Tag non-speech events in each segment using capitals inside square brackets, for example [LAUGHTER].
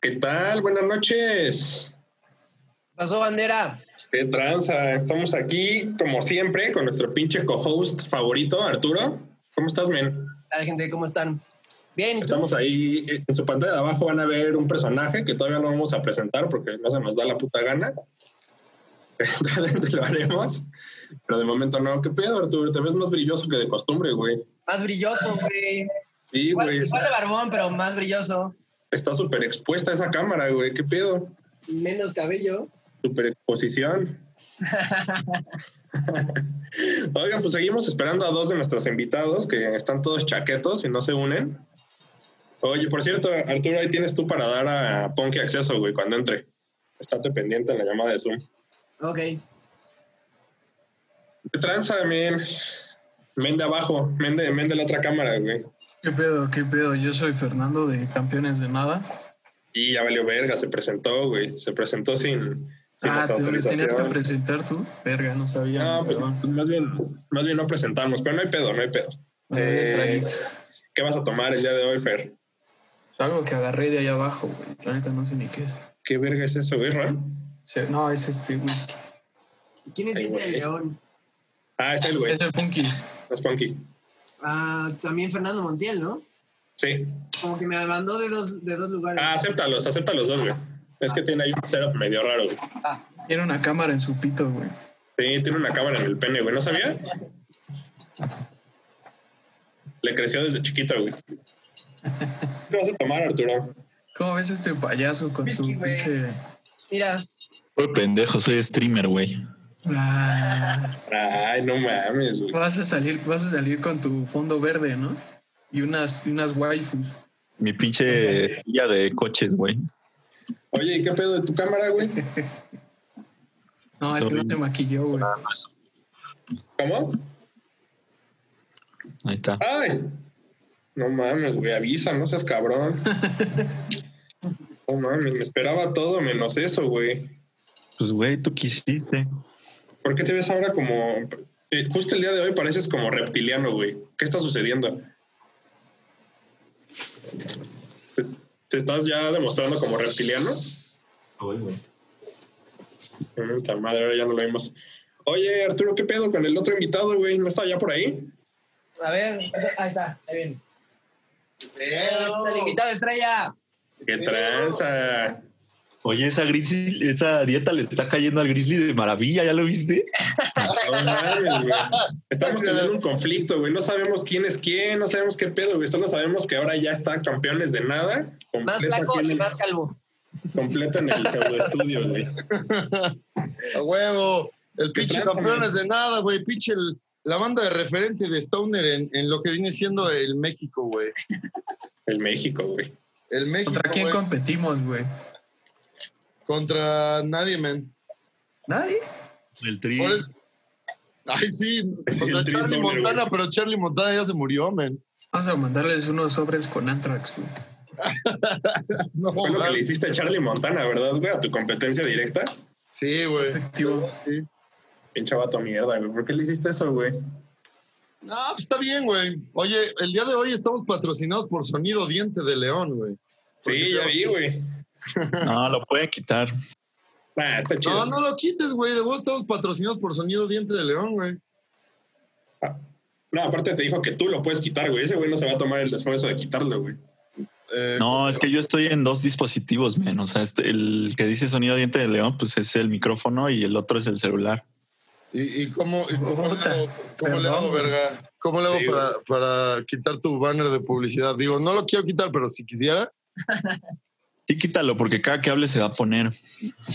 ¿Qué tal? Buenas noches. pasó, bandera? ¿Qué tranza? Estamos aquí, como siempre, con nuestro pinche co-host favorito, Arturo. ¿Cómo estás, men? Hola, gente, ¿cómo están? Bien. Estamos ahí, eh, en su pantalla de abajo van a ver un personaje que todavía no vamos a presentar porque no se nos da la puta gana. [LAUGHS] Lo haremos, pero de momento no. ¿Qué pedo, Arturo? Te ves más brilloso que de costumbre, güey. Más brilloso, güey. Sí, Igual, güey. igual de barbón, pero más brilloso. Está súper expuesta esa cámara, güey. ¿Qué pedo? Menos cabello. Super exposición. [LAUGHS] Oigan, pues seguimos esperando a dos de nuestros invitados que están todos chaquetos y no se unen. Oye, por cierto, Arturo, ahí tienes tú para dar a Ponky acceso, güey, cuando entre. Estate pendiente en la llamada de Zoom. Ok. ¿Qué tranza, men? Men de abajo, men de, men de la otra cámara, güey. ¿Qué pedo? ¿Qué pedo? Yo soy Fernando de Campeones de Nada. Y ya valió verga, se presentó, güey. Se presentó sin, sin ah, nuestra te tenías que presentar tú. Verga, no sabía. No, pues, pues más bien, más bien no presentamos, pero no hay pedo, no hay pedo. Bueno, eh. ¿Qué vas a tomar el día de hoy, Fer? Algo que agarré de ahí abajo, güey. La neta no sé ni qué es. ¿Qué verga es eso, güey, Ron? Sí, no, es este whisky. ¿Quién es güey. León? Ah, es el güey. Es el Punky. Es Punky. Ah, también Fernando Montiel, ¿no? Sí. Como que me mandó de dos, de dos lugares. Ah, acéptalos, acepta los dos, güey. Es que tiene ahí un setup medio raro, güey. Ah, Tiene una cámara en su pito, güey. Sí, tiene una cámara en el pene, güey. ¿No sabía? Le creció desde chiquito, güey. ¿Qué vas a tomar, Arturo? ¿Cómo ves este payaso con su pinche. mira, Soy pendejo, soy streamer, güey. Ah, Ay, no mames, güey. vas a salir, vas a salir con tu fondo verde, ¿no? Y unas, unas waifus. Mi pinche guía de coches, güey. Oye, ¿y qué pedo de tu cámara, güey? No, es que no te maquilló, güey. ¿Cómo? Ahí está. ¡Ay! No mames, güey, avisa, no seas cabrón. [LAUGHS] No mames, me esperaba todo menos eso, güey. Pues, güey, tú quisiste. ¿Por qué te ves ahora como... eh, justo el día de hoy pareces como reptiliano, güey. ¿Qué está sucediendo? ¿Te, te estás ya demostrando como reptiliano? Puta madre, ahora ya no lo vimos. Oye, Arturo, ¿qué pedo con el otro invitado, güey? ¿No está ya por ahí? a ver, ahí está, ahí viene. Es el invitado estrella. ¡Qué tranza! Oye, esa grizzly, esa dieta le está cayendo al grizzly de maravilla, ¿ya lo viste? No mames, güey. Estamos teniendo un conflicto, güey. No sabemos quién es quién, no sabemos qué pedo, güey. Solo sabemos que ahora ya está campeones de nada. Más Completo, flaco y el, más calvo. completo en el pseudoestudio, güey. A huevo. El ¿Qué pinche campeones de nada, güey. Pinche el- la banda de referente de Stoner en, en lo que viene siendo el México, güey. El México, güey. El México, ¿Contra quién competimos, güey? Contra nadie, man. Nadie. El tri. Ay, sí, Sí, contra Charlie Montana, güey. pero Charlie Montana ya se murió, man. Vamos a mandarles unos sobres con Antrax, güey. [LAUGHS] No, Fue lo que le hiciste a Charlie Montana, ¿verdad, güey? A tu competencia directa. Sí, güey. Efectivo. Sí. Pinche vato mierda, güey. ¿Por qué le hiciste eso, güey? No, pues está bien, güey. Oye, el día de hoy estamos patrocinados por Sonido Diente de León, güey. Sí, ya vi, güey. No, lo pueden quitar. Ah, está chido. No, no lo quites, güey. De vos estamos patrocinados por Sonido Diente de León, güey. No, aparte te dijo que tú lo puedes quitar, güey. Ese güey no se va a tomar el esfuerzo de quitarlo, güey. Eh, No, es que yo estoy en dos dispositivos, men. O sea, este- el que dice sonido diente de león, pues es el micrófono y el otro es el celular. ¿Y, y cómo, y cómo le hago, cómo le hago, verga? ¿Cómo le hago Sí, para, para quitar tu banner de publicidad? Digo, no lo quiero quitar, pero si quisiera. [LAUGHS] Sí, quítalo, porque cada que hable se va a poner.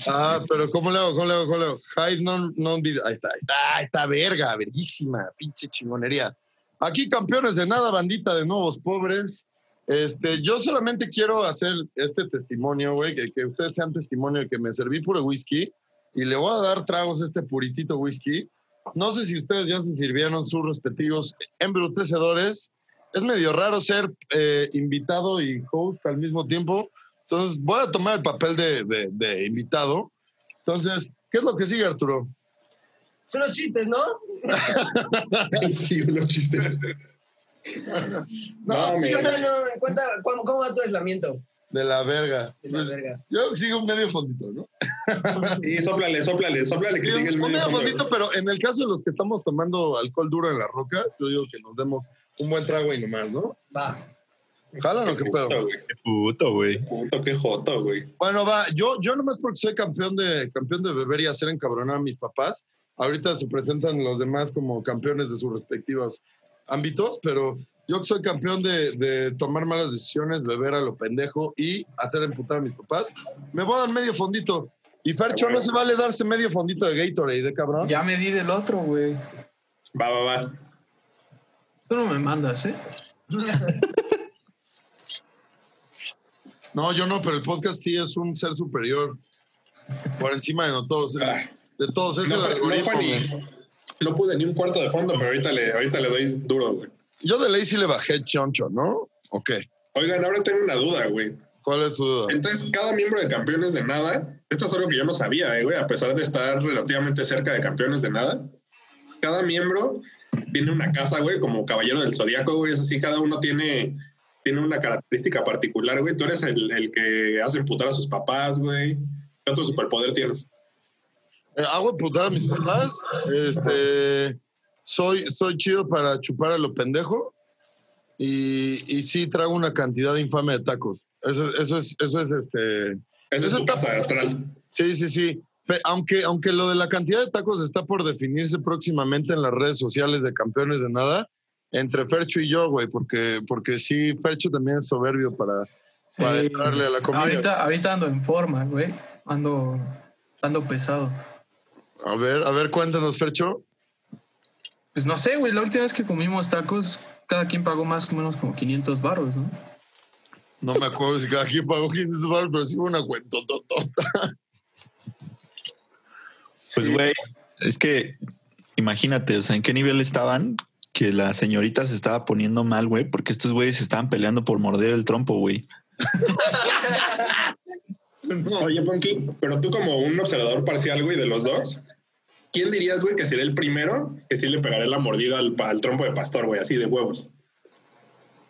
Ah, pero ¿cómo le hago? ¿Cómo le hago? ¿Cómo le hago? Hide non, non. Ahí está, ahí está, ahí está, verga, verguísima, pinche chingonería. Aquí campeones de nada, bandita de nuevos pobres. Este, yo solamente quiero hacer este testimonio, güey, que, que ustedes sean testimonio de que me serví puro whisky y le voy a dar tragos a este puritito whisky. No sé si ustedes ya se sirvieron sus respectivos embrutecedores. Es medio raro ser eh, invitado y host al mismo tiempo. Entonces, voy a tomar el papel de, de- de invitado. Entonces, ¿qué es lo que sigue, Arturo? Son los chistes, ¿no? [LAUGHS] sí, unos chistes. No, No, Sí, no, no, cuenta, ¿cómo, cómo va tu aislamiento? De la verga. De la Pues, verga. Yo sigo un medio fondito, ¿no? Y sóplale, sóplale, sóplale que Sí, sigue el un medio medio fondo, fondito, pero en el caso de los que estamos tomando alcohol duro en las rocas, yo digo que nos demos un buen trago y nomás, ¿no? Va. ¿Jalan o qué pedo? Puto, güey. Qué puto, güey. Puto, qué joto, güey. Bueno, va, yo, yo nomás porque soy campeón de, campeón de beber y hacer encabronar a mis papás, ahorita se presentan los demás como campeones de sus respectivos ámbitos, pero yo que soy campeón de, de tomar malas decisiones, beber a lo pendejo y hacer emputar a mis papás, me voy a dar medio fondito. Y Fercho, no se vale darse medio fondito de Gatorade, ¿eh, cabrón? Ya me di del otro, güey. Va, va, va. Tú no me mandas, ¿eh? [LAUGHS] No, yo no, pero el podcast sí es un ser superior. Por encima de no todos. es- de todos, es No, el no algoritmo. ni- no pude ni un cuarto de fondo, pero ahorita le, ahorita le doy duro, güey. Yo de ley sí le bajé choncho, ¿no? ¿O qué? Oigan, ahora tengo una duda, güey. ¿Cuál es tu duda? Entonces, cada miembro de campeones de nada, esto es algo que yo no sabía, eh, güey, a pesar de estar relativamente cerca de campeones de nada, cada miembro tiene una casa, güey, como caballero del zodiaco, güey, es así, cada uno tiene, tiene una característica particular, güey. Tú eres el, el que hace emputar a sus papás, güey. ¿Qué otro superpoder tienes? Eh, hago emputar a mis papás. Este, soy, soy chido para chupar a lo pendejo. Y, y sí trago una cantidad infame de tacos. Eso, eso es, eso es este. Esa es tu casa astral. Sí, sí, sí. Aunque, aunque lo de la cantidad de tacos está por definirse próximamente en las redes sociales de campeones de nada, entre Fercho y yo, güey, porque, porque sí, Fercho también es soberbio para, para entrarle a la comida. Ahorita, ahorita ando en forma, güey. Ando, ando pesado. A ver, a ver, cuéntanos, Fercho. Pues no sé, güey. La última vez que comimos tacos, cada quien pagó más o menos como 500 baros, ¿no? No me acuerdo si cada quien pagó 500 baros, pero sí fue una cuenta. Pues, Sí. güey, es que imagínate, o sea, en qué nivel estaban que la señorita se estaba poniendo mal, güey, porque estos güeyes se estaban peleando por morder el trompo, güey. No, [LAUGHS] Oye, Ponky, pero tú como un observador parcial, güey, de los dos, ¿quién dirías, güey, que sería el primero que sí le pegaré la mordida al, al trompo de pastor, güey, así de huevos?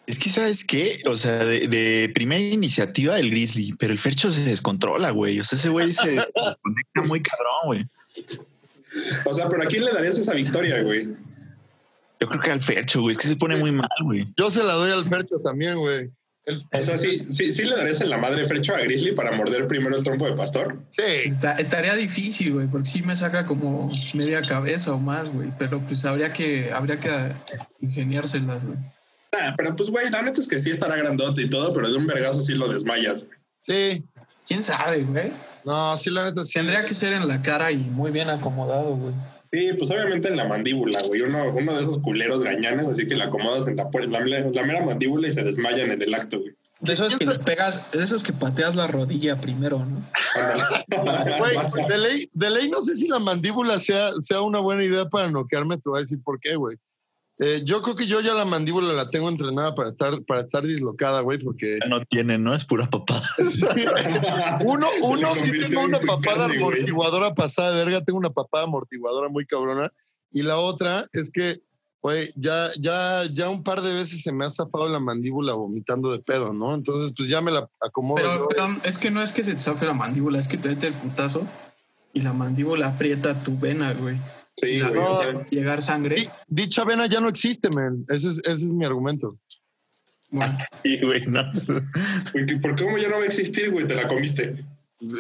Es que, ¿sabes qué? O sea, de, de primera iniciativa el Grizzly, pero el Fercho se descontrola, güey. O sea, ese güey se [LAUGHS] conecta muy cabrón, güey. O sea, pero ¿a quién le darías esa victoria, güey? Yo creo que al Fercho, güey, es que se pone muy mal, güey. Yo se la doy al Fercho también, güey. El- O sea, sí, sí, sí le darías en la madre frecho a Grizzly para morder primero el trompo de pastor. Sí. Está- estaría difícil, güey, porque sí me saca como media cabeza o más, güey. Pero pues habría que, habría que ingeniárselas, güey. Ah, pero pues, güey, la neta es que sí estará grandote y todo, pero de un vergazo sí lo desmayas. güey. Sí. ¿Quién sabe, güey? No, sí, la neta sí. Tendría que ser en la cara y muy bien acomodado, güey. Sí, pues obviamente en la mandíbula, güey. Uno, uno de esos culeros gañanes, así que le acomodas en la, la, la mera mandíbula y se desmayan en el acto, güey. De esos que le pegas, de esos que pateas la rodilla primero, ¿no? [LAUGHS] Güey, de ley, de ley no sé si la mandíbula sea, sea una buena idea para noquearme, te voy a decir por qué, güey. Eh, yo creo que yo ya la mandíbula la tengo entrenada para estar, para estar dislocada, güey, porque No tiene, ¿no? Es pura papada. [LAUGHS] uno, uno sí tengo en una papada carne, güey. amortiguadora pasada de verga, tengo una papada amortiguadora muy cabrona. Y la otra es que, güey, ya, ya, ya un par de veces se me ha zafado la mandíbula vomitando de pedo, ¿no? Entonces, pues ya me la acomodo. Pero, yo. pero es que no es que se te zafe la mandíbula, es que te mete el putazo y la mandíbula aprieta tu vena, güey. Sí, La- güey. o sea, Llegar sangre. Di- dicha vena ya no existe, man. Ese es, ese es mi argumento. Bueno, Sí, güey, no. ¿Por cómo ya no va a existir, güey? Te la comiste.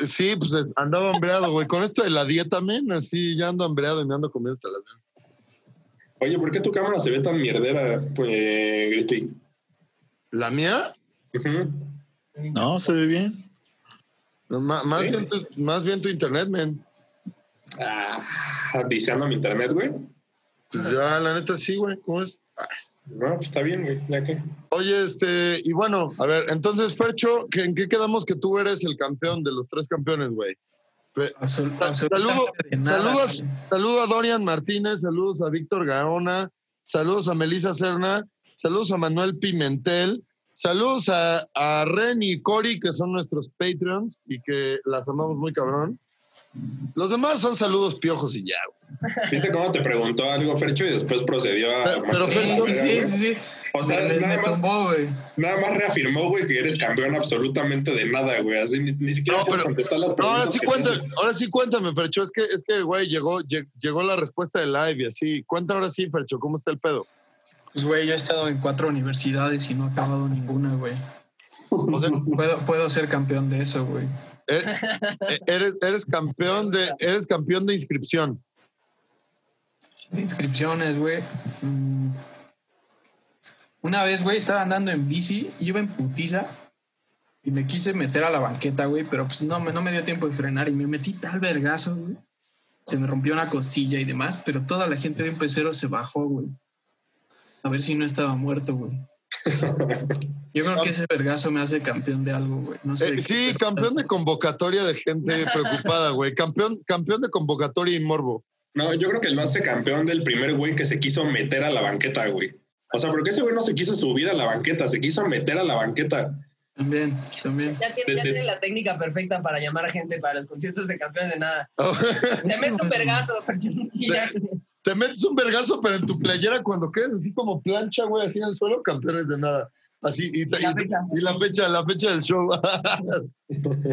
Sí, pues es- andaba hambreado, güey. Con esto de la dieta, men, así ya ando hambreado y me ando comiendo hasta venas. Oye, ¿por qué tu cámara se ve tan mierdera, pues, Grizzly? ¿La mía? No, se ve bien. No, más, ¿Sí? bien tu, más bien tu internet, men. Ah, viciando mi internet, güey. Pues ya, la neta, sí, güey. ¿Cómo es? Ah, No, pues está bien, güey. Ya que. Oye, este, y bueno, a ver, entonces, Fercho, ¿que- ¿en qué quedamos que tú eres el campeón de los tres campeones, güey? Absol- saludo- nada, saludos, saludo a Dorian Martínez, saludos a Víctor Gaona, saludos a Melissa Serna, saludos a Manuel Pimentel, saludos a, a Ren y Cory, que son nuestros Patreons y que las amamos muy cabrón. Los demás son saludos piojos y ya, güey. ¿Viste cómo te preguntó algo, Fercho, y después procedió a... Pero- Fercho- sí, sí, sí, sí. O sea, me, me nada más, tumbó, güey. nada más reafirmó, güey, que eres campeón absolutamente de nada, güey. Así ni, ni siquiera No, pero- contestar las preguntas. ahora sí tienes. ahora sí cuéntame, Percho. Es que, es que, güey, llegó, lleg- llegó la respuesta de live y así. Cuenta ahora sí, Percho, ¿cómo está el pedo? Pues, güey, yo he estado en cuatro universidades y no he acabado ninguna, güey. O sea, Puedo, puedo ser campeón de eso, güey. E- [LAUGHS] e- eres, eres campeón de, eres campeón de inscripción. De inscripciones, güey. Mm. Una vez, güey, estaba andando en bici, iba en putiza y me quise meter a la banqueta, güey, pero pues no, me- no me dio tiempo de frenar y me metí tal vergazo, güey. Se me rompió una costilla y demás, pero toda la gente de un pecero se bajó, güey. A ver si no estaba muerto, güey. [LAUGHS] Yo creo que ese vergazo me hace campeón de algo, güey. No sé. Eh, sí, campeón de convocatoria de gente [LAUGHS] preocupada, güey. Campeón, campeón de convocatoria y morbo. No, yo creo que él no hace campeón del primer güey que se quiso meter a la banqueta, güey. O sea, porque ese güey no se quiso subir a la banqueta, se quiso meter a la banqueta. También, también. Ya tiene, ya tiene la técnica perfecta para llamar a gente para los conciertos de campeones de nada. Te metes un vergazo. [LAUGHS] Te metes un vergazo, pero en tu playera cuando quedes así como plancha, güey, así en el suelo, campeones de nada. Así, y, la y- fecha. y la fecha, la fecha del show.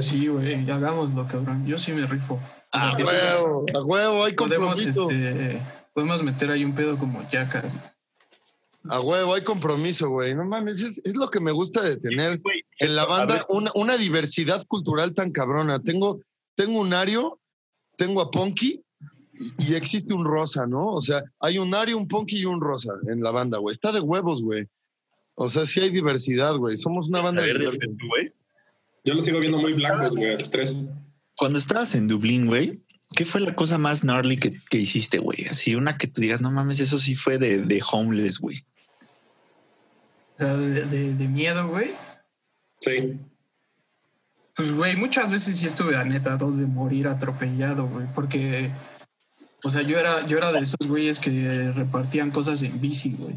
Sí, güey, hagámoslo, cabrón. Yo sí me rifo. a huevo, a huevo, hay podemos, compromiso. este, podemos meter ahí un pedo como Yaka. A huevo, hay compromiso, güey. No mames, es, es lo que me gusta de tener Güey, en la banda una diversidad cultural tan cabrona. Tengo, tengo un Ario, tengo a Ponky y, y existe un Rosa, ¿no? O sea, hay un Ario, un Ponky y un Rosa en la banda, güey. Está de huevos, güey. O sea, sí hay diversidad, güey. Somos una a banda ver, diversa. Fer, güey. Yo lo sigo viendo muy blancos, güey, a los tres. Cuando estabas en Dublín, güey, ¿qué fue la cosa más gnarly que, que hiciste, güey? Así una que tú digas, no mames, eso sí fue de, de homeless, güey. O sea, de, de- de miedo, güey. Sí. Pues, güey, muchas veces sí estuve a neta dos de morir atropellado, güey. Porque, o sea, yo era, yo era de esos güeyes que repartían cosas en bici, güey.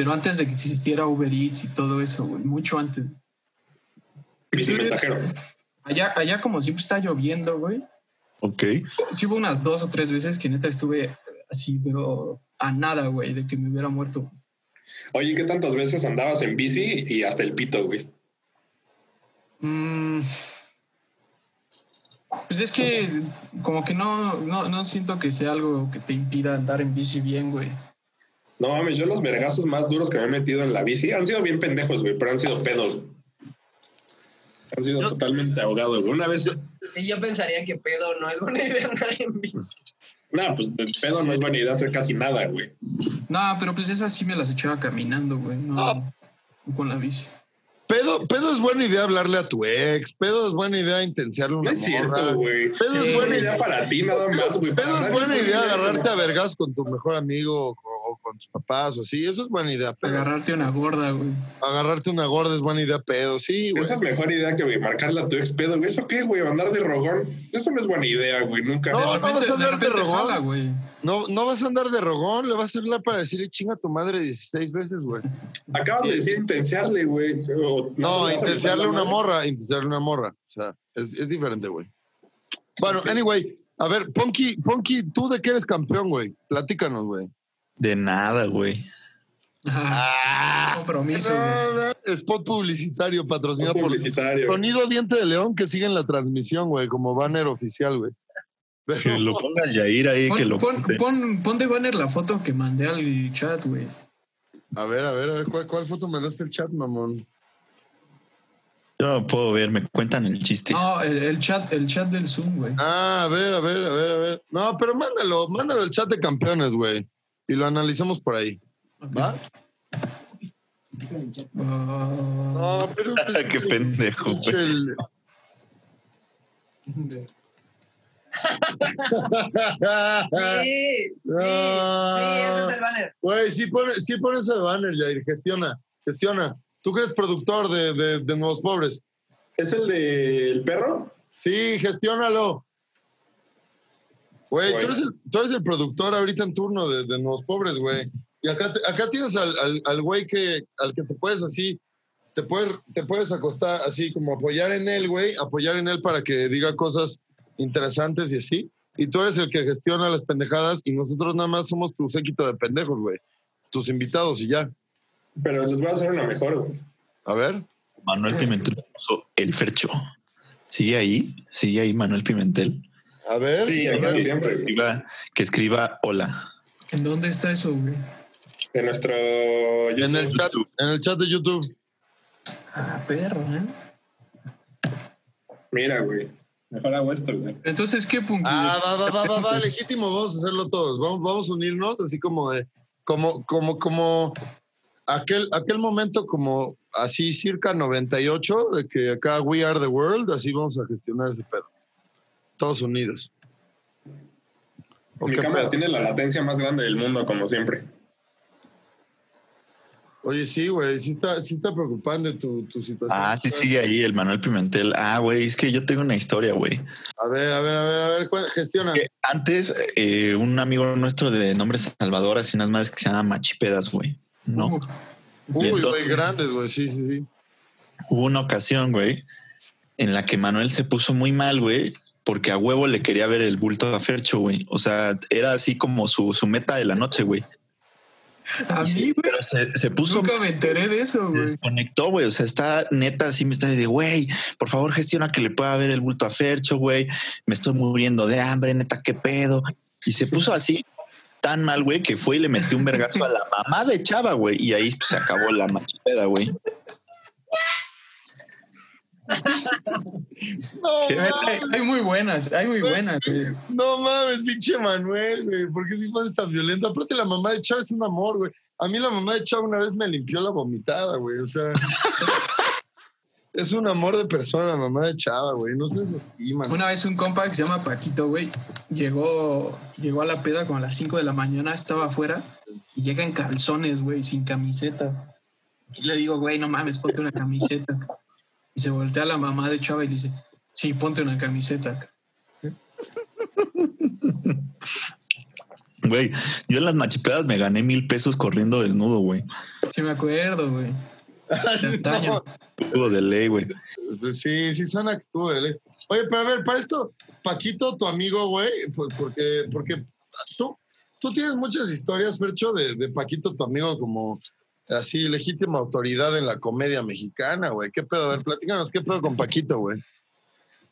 Pero antes de que existiera Uber Eats y todo eso, güey. Mucho antes. Bici mensajero. Allá, allá como siempre está lloviendo, güey. Ok. Sí hubo unas dos o tres veces que neta estuve así, pero a nada, güey, de que me hubiera muerto. Oye, ¿qué tantas veces andabas en bici y hasta el pito, güey? Mm, pues es que como que no, no, no siento que sea algo que te impida andar en bici bien, güey. No mames, yo los vergazos más duros que me he metido en la bici han sido bien pendejos, güey, pero han sido pedos. güey. Han sido totalmente ahogados, güey. Una vez, Sí, yo pensaría que pedo no es buena idea andar en bici. nada, pues el pedo no es buena idea hacer casi nada, güey. No, pero pues esas sí me las echaba caminando, güey, no Ah. no con la bici. Pedo, pedo es buena idea hablarle a tu ex. Pedo es buena idea intensearle No una es morra. cierto, güey. Pedo Es es buena idea para ti, nada más, güey. Pedo es buena idea eso. agarrarte a vergas con tu mejor amigo o, o con tus papás o así. Eso es buena idea. Pedo. Agarrarte una gorda, güey. Agarrarte una gorda es buena idea, pedo. Sí, güey. Esa es mejor idea que güey, marcarle a tu ex pedo, güey. ¿Eso qué, güey? Andar de rogón. Eso no es buena idea, güey. Nunca. No, no vas a andar de rogón. güey. No, no vas a andar de rogón, le vas a hablar para decirle chinga a tu madre 16 veces, güey. Acabas de decir intensearle, güey. O- No, le vas a intensearle meter la una morra, intensearle una morra. O sea, es, es diferente, güey. Bueno, anyway, a ver, Ponky, Ponky, ¿tú de qué eres campeón, güey? Platícanos, güey. De nada, güey. Compromiso, güey. Spot publicitario patrocinado por publicitario. güey. Sonido Diente de León que sigue en la transmisión, güey, como banner oficial, güey. Pero- Que lo ponga Yair ahí, que lo pon, pon- pon de banner la foto que mandé al chat, güey. A ver, a ver, a ver, ¿cuál, cuál foto mandaste el chat, mamón? Yo no puedo ver, me cuentan el chiste. No, el, el chat, el chat del Zoom, güey. Ah, a ver, a ver, a ver, a ver. No, pero mándalo, mándalo al chat de campeones, güey. Y lo analizamos por ahí. ¿Va? Ah, No, pero. [LAUGHS] Qué pendejo, güey. Chel- Sí, [LAUGHS] sí, sí, ese es el banner. Güey, sí pone, sí pone ese banner, Jair. Gestiona, gestiona. Tú que eres productor de, de, de Nuevos Pobres. ¿Es el del perro? Sí, gestiónalo. Güey, tú, Bueno. eres el, tú eres el productor ahorita en turno de, de Nuevos Pobres, güey. Y acá, te- acá tienes al, al, al güey que, al que te puedes así, te, puedes te puedes acostar así como apoyar en él, güey, apoyar en él para que diga cosas interesantes y así. Y tú eres el que gestiona las pendejadas y nosotros nada más somos tu séquito de pendejos, güey. Tus invitados y ya. Pero les voy a hacer una mejor, güey. A ver. Manuel Pimentel el Fercho. ¿Sigue ahí? ¿Sigue ahí Manuel Pimentel? A ver. Sí, a aquí ver. siempre. Escriba- que escriba hola. ¿En dónde está eso, güey? En nuestro En el chat, en el chat de YouTube. Ah, perro, ¿eh? Mira, güey. Mejor hago esto, güey. Entonces, ¿qué punto? Ah, va, va, va, va, va, legítimo, vamos a hacerlo todos. Vamos, vamos a unirnos, así como de, como, como, como aquel, aquel momento como así circa 98, de que acá we are the world, así vamos a gestionar ese pedo. Todos unidos. ¿O Mi cámara pedo? tiene la latencia más grande del mundo, como siempre. Oye, sí, güey, sí está, sí está preocupante tu, tu situación. Ah, sí sigue ahí el Manuel Pimentel. Ah, güey, es que yo tengo una historia, güey. A ver, a ver, a ver, a ver, ¿cuál- gestiona. Que Antes, eh, un amigo nuestro de nombre Salvador hacía unas madres que se llaman machipedas, güey. ¿No? Uh, Uy, güey, grandes, güey, sí, sí, sí. Hubo una ocasión, güey, en la que Manuel se puso muy mal, güey, porque a huevo le quería ver el bulto a Fercho, güey. O sea, era así como su, su meta de la noche, güey. a Y mí, güey, pero se, se puso nunca me enteré de eso, se güey. desconectó, güey. O sea, está neta, así me está de, güey, por favor gestiona que le pueda ver el bulto a Fercho, güey. Me estoy muriendo de hambre, neta, qué pedo. Y se puso así tan mal, güey, que fue y le metió un vergazo a la mamá de Chava, güey. Y ahí pues, se acabó la machipeda, güey. No, [LAUGHS] ¿Qué? Hay, mames. hay muy buenas, hay muy buenas, güey. No mames, pinche Manuel, güey. ¿Por qué si es tan violento? Aparte, la mamá de Chava es un amor, güey. A mí la mamá de Chava una vez me limpió la vomitada, güey. O sea, [LAUGHS] es un amor de persona la mamá de Chava, güey. No sé si, man. Una vez un compa que se llama Paquito, güey, llegó, llegó a la peda como a las 5 de la mañana, estaba afuera y llega en calzones, güey, sin camiseta. Y le digo, güey, no mames, ponte una camiseta. Y se voltea la mamá de Chava y le dice, sí, ponte una camiseta. Güey, yo en las machipedas me gané mil pesos corriendo desnudo, güey. Sí me acuerdo, güey. [LAUGHS] Hubo de ley, güey. Sí, sí suena que estuvo de ley. Oye, pero a ver, para esto, Paquito, tu amigo, güey, pues porque, porque tú, tú tienes muchas historias, Fercho, de, de Paquito, tu amigo, como así, legítima autoridad en la comedia mexicana, güey. ¿Qué pedo? A ver, platícanos, ¿qué pedo con Paquito, güey?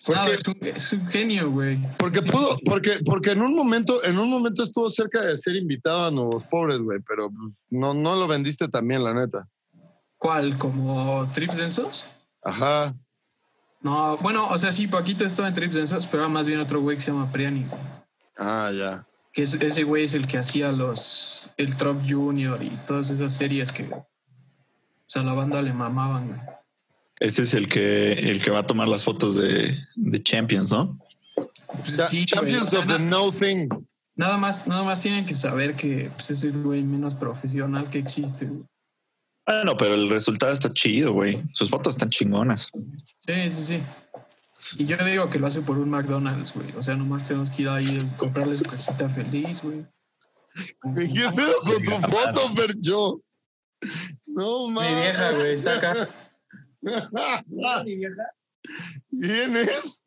¿Por Nada, qué? es, un, genio, güey. Porque pudo, porque, porque en un momento, en un momento estuvo cerca de ser invitado a Nuevos Pobres, güey, pero pues, no, no lo vendiste también, la neta. ¿Cuál? ¿Como Trips Densos? Ajá. No, bueno, o sea, sí, Paquito estaba en Trips Densos, pero era más bien otro güey que se llama Priani. Ah, ya. Que es- ese güey es el que hacía los. El Trop Junior y todas esas series que. O sea, la banda le mamaban, güey. Ese es el que, el que va a tomar las fotos de, de Champions, ¿no? Pues sí, Champions of the No Thing. nada más, nada más tienen que saber que pues, es el güey menos profesional que existe, güey. Bueno, pero el resultado está chido, güey. Sus fotos están chingonas. Sí, sí, sí. Y yo digo que lo hace por un McDonald's, güey. O sea, nomás tenemos que ir ahí a comprarle su cajita feliz, güey. [LAUGHS] ¿Qué pedo con tu foto, Fercho? No, Mi mames. vieja, güey, está acá. Mi [LAUGHS] vieja. ¿Quién es?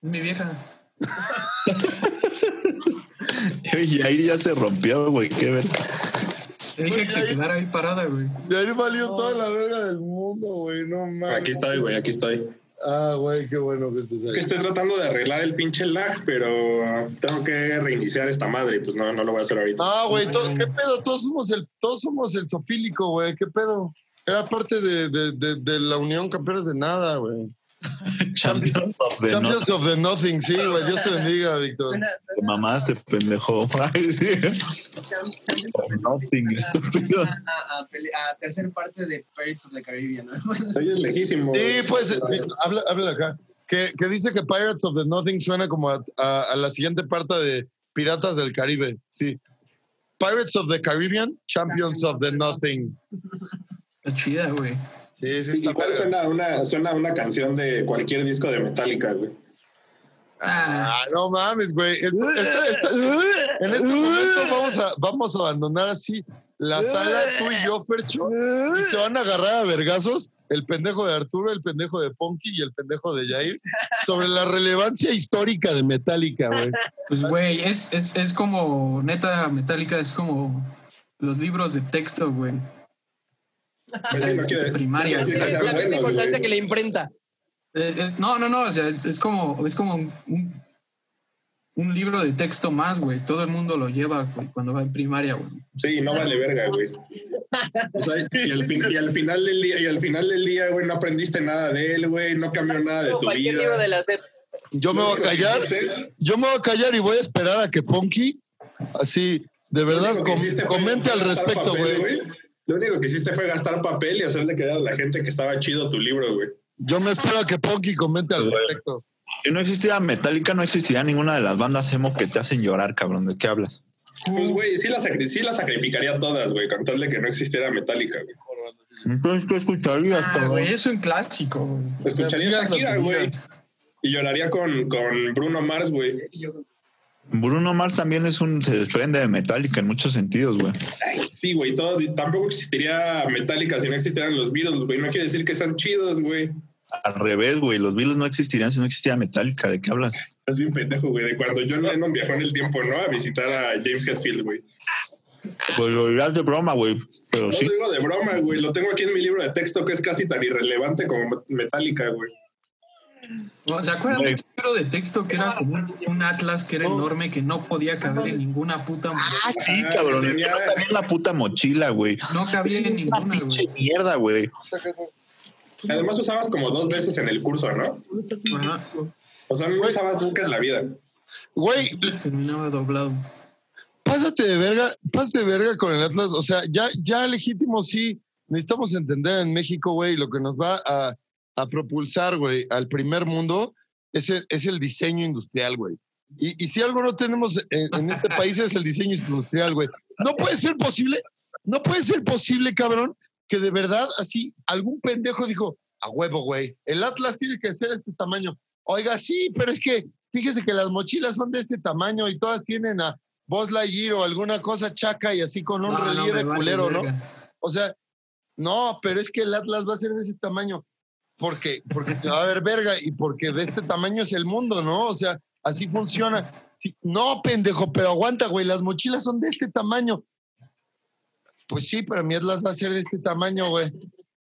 Mi vieja. [LAUGHS] Y ahí ya se rompió, güey. Qué ver. Le dije que se quedara ahí parada, güey. De ahí valió toda la verga del mundo, güey. No mames. Aquí estoy, güey, aquí estoy. Ah, güey, qué bueno que estés Es que ahí. estoy tratando de arreglar el pinche lag, pero tengo que reiniciar esta madre y pues no, no lo voy a hacer ahorita. Ah, güey, ¿qué pedo? Todos somos el, todos somos el sofílico, güey. ¿Qué pedo? Era parte de, de, de, de la Unión Campeones de Nada, güey. [LAUGHS] Champions of the Champions of the Nothing, sí, güey. Dios te bendiga, Víctor. Te mamaste, pendejo. [LAUGHS] Nothing, estúpido. a, a, a pele- a tercer parte de Pirates of the Caribbean, ¿no? Soy el lejísimo. Sí, pues, habla, habla acá. Que, que dice que Pirates of the Nothing suena como a, a- a la siguiente parte de Piratas del Caribe, sí. Pirates of the Caribbean, Champions of the Nothing. Está chida, güey. Sí, sí, está Igual suena una, suena una canción de cualquier disco de Metallica, güey. Ah, no mames, güey. En este momento vamos a, vamos a abandonar así la sala, tú y yo, Fercho, y se van a agarrar a vergazos el pendejo de Arturo, el pendejo de Ponky y el pendejo de Jair sobre la relevancia histórica de Metallica, güey. Pues, güey, es, es, es como, neta, Metallica es como los libros de texto, güey. No quiere- primaria, no quiere La buenos, importancia güey. que la imprenta. Eh, es- no, no, no, o sea, es, es como, es como un, libro de texto más, güey. Todo el mundo lo lleva, güey, cuando va en primaria, güey. Sí, no vale verga, güey. O sea, y al, fin- y al final del día, y al final del día, güey, no aprendiste nada de él, güey, no cambió nada de tu cualquier vida. libro de la. Yo me voy a callar, yo me voy a callar y voy a esperar a que Ponky, así, de verdad, com- comente al respecto, güey. Lo único que hiciste fue gastar papel y hacerle quedar a la gente que estaba chido tu libro, güey. Yo me espero a que Ponky comente al respecto. Si no existiera Metallica, no existiría ninguna de las bandas emo que te hacen llorar, cabrón. ¿De qué hablas? Pues, güey, sí las sacri- sí las sacrificaría todas, güey, con tal de que no existiera Metallica, güey. Entonces, ¿qué escucharías, Ah, güey, es un clásico, Escucharía Shakira, güey. Y lloraría con, con Bruno Mars, güey. Bruno Mars también es un, se desprende de Metallica en muchos sentidos, güey. Sí, güey, todo, tampoco existiría Metallica si no existieran los Beatles, güey. No quiere decir que sean chidos, güey. Al revés, güey. Los Beatles no existirían si no existiera Metallica. ¿De qué hablas? Es bien pendejo, güey, de cuando John Lennon viajó en el tiempo, ¿no? A visitar a James Hetfield, güey. Pues lo dirás de broma, güey. Pero No sí. lo digo de broma, güey. Lo tengo aquí en mi libro de texto que es casi tan irrelevante como Metallica, güey. No, ¿Se acuerdan de un libro de texto que era como un, un atlas que era enorme que no podía caber en ninguna puta Ah, sí, Ah, cabrón. tenía- mío también la puta mochila, güey. No cabía Es en una ninguna, pinche güey. mierda, güey. Además usabas como dos veces en el curso, ¿no? Ajá. O sea, no usabas nunca en la vida. Güey, Terminaba doblado. pásate de verga, pásate de verga con el Atlas. O sea, ya, ya legítimo sí, necesitamos entender en México, güey, lo que nos va a, a propulsar, güey, al primer mundo es el, es el diseño industrial, güey. Y, y si algo no tenemos en, en este país es el diseño industrial, güey. No puede ser posible, no puede ser posible, cabrón, que de verdad así algún pendejo dijo, a huevo, güey, el Atlas tiene que ser este tamaño. Oiga, sí, pero es que fíjese que las mochilas son de este tamaño y todas tienen a Buzz Lightyear o alguna cosa chaca y así con un No, no, relieve vale culero, ¿no? verga. O sea, no, pero es que el Atlas va a ser de ese tamaño. Porque, porque se va a ver verga y porque de este tamaño es el mundo, ¿no? O sea, así funciona. No, pendejo, pero aguanta, güey, las mochilas son de este tamaño. Pues sí, pero mi Atlas va a ser de este tamaño, güey.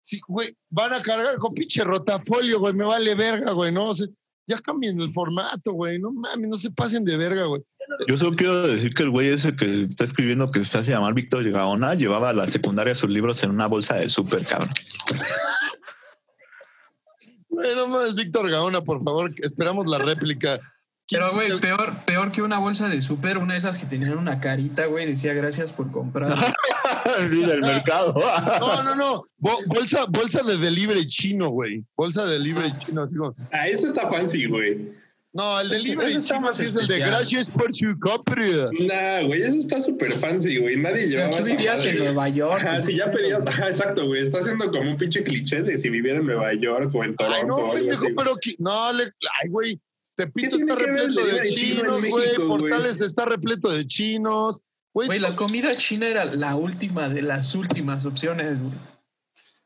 Sí, güey, van a cargar con pinche rotafolio, güey, me vale verga, güey, ¿no? O sea, ya cambien el formato, güey, no mames, no se pasen de verga, güey. Yo solo quiero decir que el güey ese que está escribiendo que se hace llamar Víctor Gaona llevaba a la secundaria sus libros en una bolsa de súper, cabrón. Güey, no mames, Víctor Gaona, por favor, esperamos la réplica. Pero, ¿Quién güey, peor, peor que una bolsa de súper, una de esas que tenían una carita, güey, decía gracias por comprar. [LAUGHS] Sí, del mercado. No, no, no. Bo- bolsa, bolsa de delivery chino, güey. Bolsa de delivery chino, así como. Ah, eso está fancy, güey. No, el delivery ese está más es el de gracias por su compra. Nah, güey, eso está súper fancy, güey. Nadie O sea, llevaba tú esa vivías en. Nueva York. Ajá, si ya pedías, ajá, exacto, güey. Está haciendo como un pinche cliché de si viviera en Nueva York o en Toronto. Ay, o no, pendejo, pero que- no, le, ay, güey. Tepito tiene está que ver el repleto de chinos, güey. Portales está repleto de chinos. Güey, Güey, la comida china era la última de las últimas opciones, güey.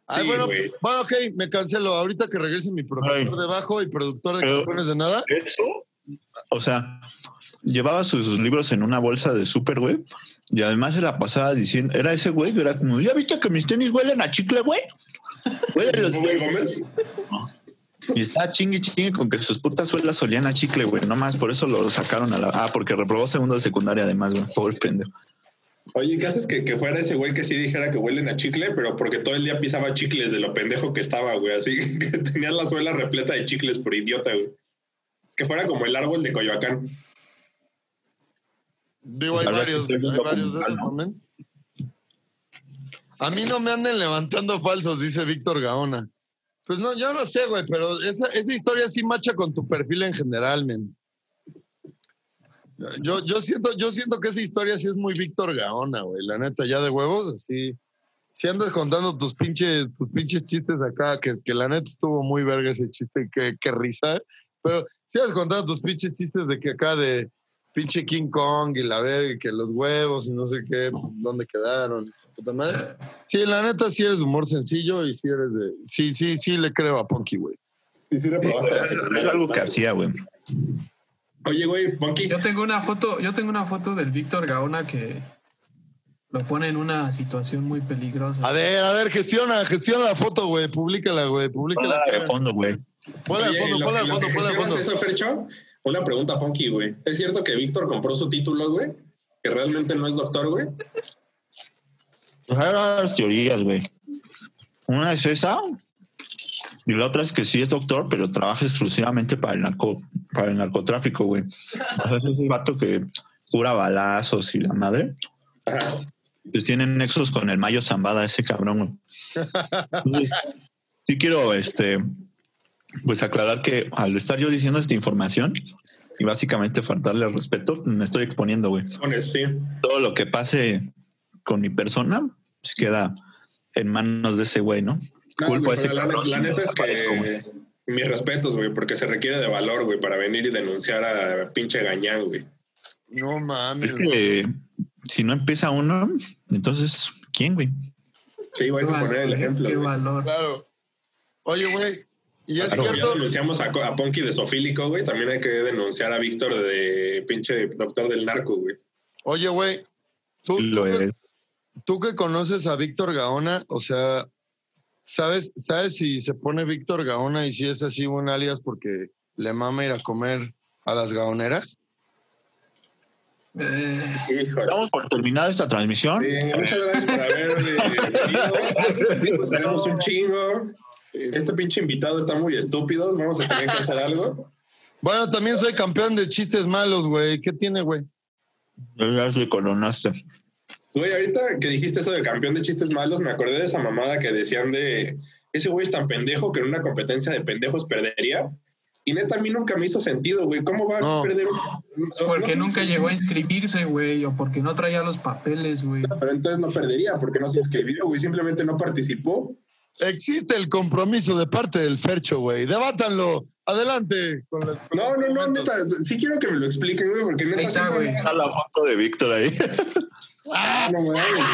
Ay, Sí, bueno, bueno, ok, me cancelo. Ahorita que regrese mi profesor Ay. de bajo y productor de Pero- campeones de nada. Eso, o sea, llevaba sus, libros en una bolsa de súper, güey. Y además se la pasaba diciendo, era ese güey que era como, ¿ya viste que mis tenis huelen a chicle, güey? Huelen los Gómez. Y estaba chingue chingue con que sus putas suelas olían a chicle, güey. No más, por eso lo sacaron a la. Ah, porque reprobó segundo de secundaria, además, güey. Pobre pendejo. Oye, ¿qué haces que, que fuera ese güey que sí dijera que huelen a chicle, pero porque todo el día pisaba chicles de lo pendejo que estaba, güey? Así [LAUGHS] que tenía la suela repleta de chicles por idiota, güey. Que fuera como el árbol de Coyoacán. Digo, hay Pues varios, hay varios de esos ¿no? también. A mí no me anden levantando falsos, dice Víctor Gaona. Pues no, yo no sé, güey, pero esa, esa historia sí macha con tu perfil en general, men. Yo, yo, siento, yo siento que esa historia sí es muy Víctor Gaona, güey. La neta, ya de huevos, así. Si andas contando tus pinches, tus pinches chistes acá, que, que la neta estuvo muy verga ese chiste, que, que risa. Pero si has contado tus pinches chistes de que acá de pinche King Kong y la verga, y que los huevos y no sé qué, pues, dónde quedaron. Puta madre. Sí, la neta sí eres de humor sencillo y sí eres de. Sí, sí, sí le creo a Punky, güey. Sí, sí. Era algo que hacía, güey. Oye, güey, Punky. Yo tengo una foto, yo tengo una foto del Víctor Gaona que lo pone en una situación muy peligrosa. A ver, a ver, gestiona, gestiona la foto, güey. Públicala, güey. Públicala. De fondo, güey. Ponla al Oye, fondo, ponla al lo fondo, ponla al gestionas fondo. eso, Fercho? Una pregunta, Punky, güey. ¿Es cierto que Víctor compró su título, güey? Que realmente no es doctor, güey. Pues hay varias teorías, güey. Una es esa, y la otra es que sí es doctor, pero trabaja exclusivamente para el narco, para el narcotráfico, güey. O sea, es ese vato que cura balazos y la madre. Pues tienen nexos con el Mayo Zambada, ese cabrón, güey. Sí quiero, este, pues aclarar que al estar yo diciendo esta información y básicamente faltarle al respeto, me estoy exponiendo, güey sí. todo lo que pase con mi persona pues queda en manos de ese güey, ¿no? No, Culpo güey, ese pero la, cabrón la neta es que mis respetos, güey, porque se requiere de valor, güey, para venir y denunciar a pinche gañán, güey. No mames. Es que si no empieza uno, entonces, ¿quién, güey? Sí, güey, hay que poner el ejemplo, Qué güey. valor. Claro. Oye, güey. Y es Así como ya denunciamos a, a Ponky de sofílico, güey, también hay que denunciar a Víctor de pinche doctor del narco, güey. Oye, güey. Tú, Lo tú que- eres. tú que conoces a Víctor Gaona, o sea, ¿sabes, ¿sabes si se pone Víctor Gaona y si es así un alias porque le mama ir a comer a las gaoneras? Eh. Damos por terminada esta transmisión. Sí, muchas gracias por haber venido. [LAUGHS] Tenemos un chingo. Este pinche invitado está muy estúpido. Vamos a tener que hacer algo. Bueno, también soy campeón de chistes malos, güey. ¿Qué tiene, güey? Ya se coronaste. Güey, ahorita que dijiste eso de campeón de chistes malos, me acordé de esa mamada que decían de ese güey es tan pendejo que en una competencia de pendejos perdería. Y neta, a mí nunca me hizo sentido, güey. ¿Cómo va No. a perder? un- porque no nunca llegó a inscribirse, güey, o porque no traía los papeles, güey. Pero entonces no perdería porque no se inscribió, güey. Simplemente no participó. Existe el compromiso de parte del Fercho, güey. Debátanlo. Adelante. con las- con No, no, no, neta. Sí quiero que me lo expliquen, güey, porque neta. Ahí está, güey. Está la foto de Víctor ahí. [LAUGHS] Ah, no mames,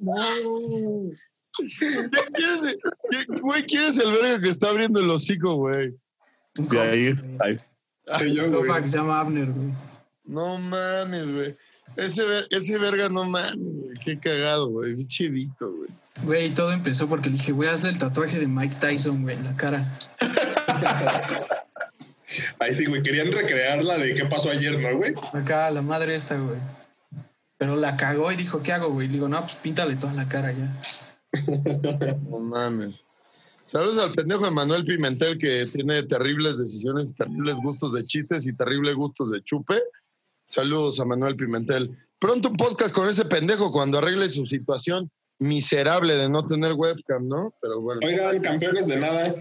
güey. ¿Quién es el- qué- Güey, ¿quién es el verga que está abriendo el hocico, güey? De ahí. ahí. Soy yo, Un güey. que se llama Abner, güey. No mames, güey. Ese, ese verga no mames, güey. Qué cagado, güey. Víctor, güey. Güey, todo empezó porque le dije, güey, hazle el tatuaje de Mike Tyson, güey, en la cara. Ahí sí, güey. Querían recrear la de qué pasó ayer, ¿no, güey? Acá, la madre esta, güey. Pero la cagó y dijo, ¿qué hago, güey? Le digo, no, pues píntale toda la cara ya. [LAUGHS] No mames. Saludos al pendejo de Manuel Pimentel que tiene terribles decisiones, terribles gustos de chistes y terribles gustos de chupe. Saludos a Manuel Pimentel. Pronto un podcast con ese pendejo cuando arregle su situación miserable de no tener webcam, ¿no? Pero bueno. Oigan, campeones de nada.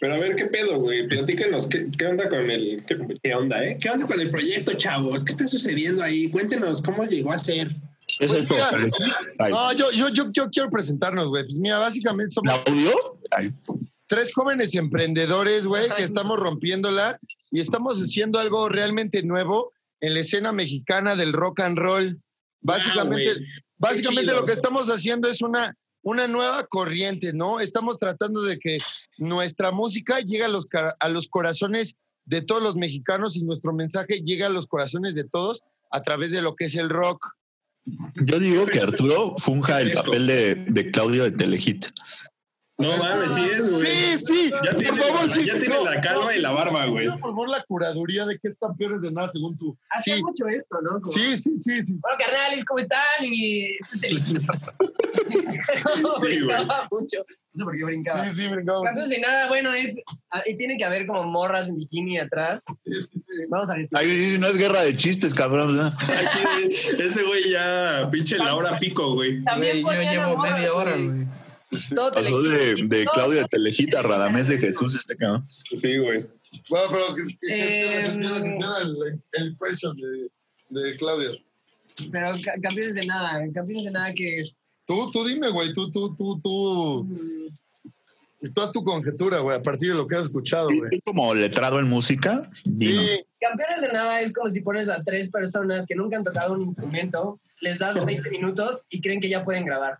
Pero a ver, ¿qué pedo, güey? Platíquenos, ¿qué, qué onda con el... Qué, qué onda, eh? ¿Qué onda con el proyecto, chavos? ¿Qué está sucediendo ahí? Cuéntenos, ¿cómo llegó a ser? Es Pues esto. mira. No, yo, yo, yo, yo quiero presentarnos, güey. Pues mira, básicamente somos tres jóvenes emprendedores, güey, que estamos rompiéndola y estamos haciendo algo realmente nuevo en la escena mexicana del rock and roll. Básicamente, Ah, básicamente lo que estamos haciendo es una, una nueva corriente, ¿no? Estamos tratando de que nuestra música llegue a los, a los corazones de todos los mexicanos y nuestro mensaje llegue a los corazones de todos a través de lo que es el rock. Yo digo que Arturo funja el papel de, de Claudio de Telehit. No mames, sí es, güey. Sí, sí, Ya por tiene, favor, sí. ya tiene No, la calva no, y la barba, güey. Por favor, la curaduría de qué es campeones de nada, según tú. Hacía Sí, mucho esto, ¿no? Como, sí, sí, sí, sí. Bueno, carnales, ¿cómo están? Y. [LAUGHS] Sí, brincaba mucho. No sé por qué brincaba. Sí, sí, brincamos. Campeones de nada, bueno, es. ah, Y tiene que haber como morras en bikini atrás. Vamos a ver. Ahí no es guerra de chistes, cabrón. ¿no? Ay, sí, güey. Ese güey ya, pinche Laura Pico, güey. También Güey, yo llevo media hora, güey. Todo Pasó de, de Claudio de Telehit a Radamés de Jesús este cabrón. Sí, güey. Bueno, pero que, que, que- Eh, el, el impression de, de Claudio. Pero ca- campeones de nada, campeones de nada que es. Tú, tú dime, güey, tú, tú, tú, tú. mm, tú haz tu conjetura, güey, a partir de lo que has escuchado, güey. Como letrado en música, dinos. Sí, Campeones de nada es como si pones a tres personas que nunca han tocado un instrumento, les das 20 minutos y creen que ya pueden grabar.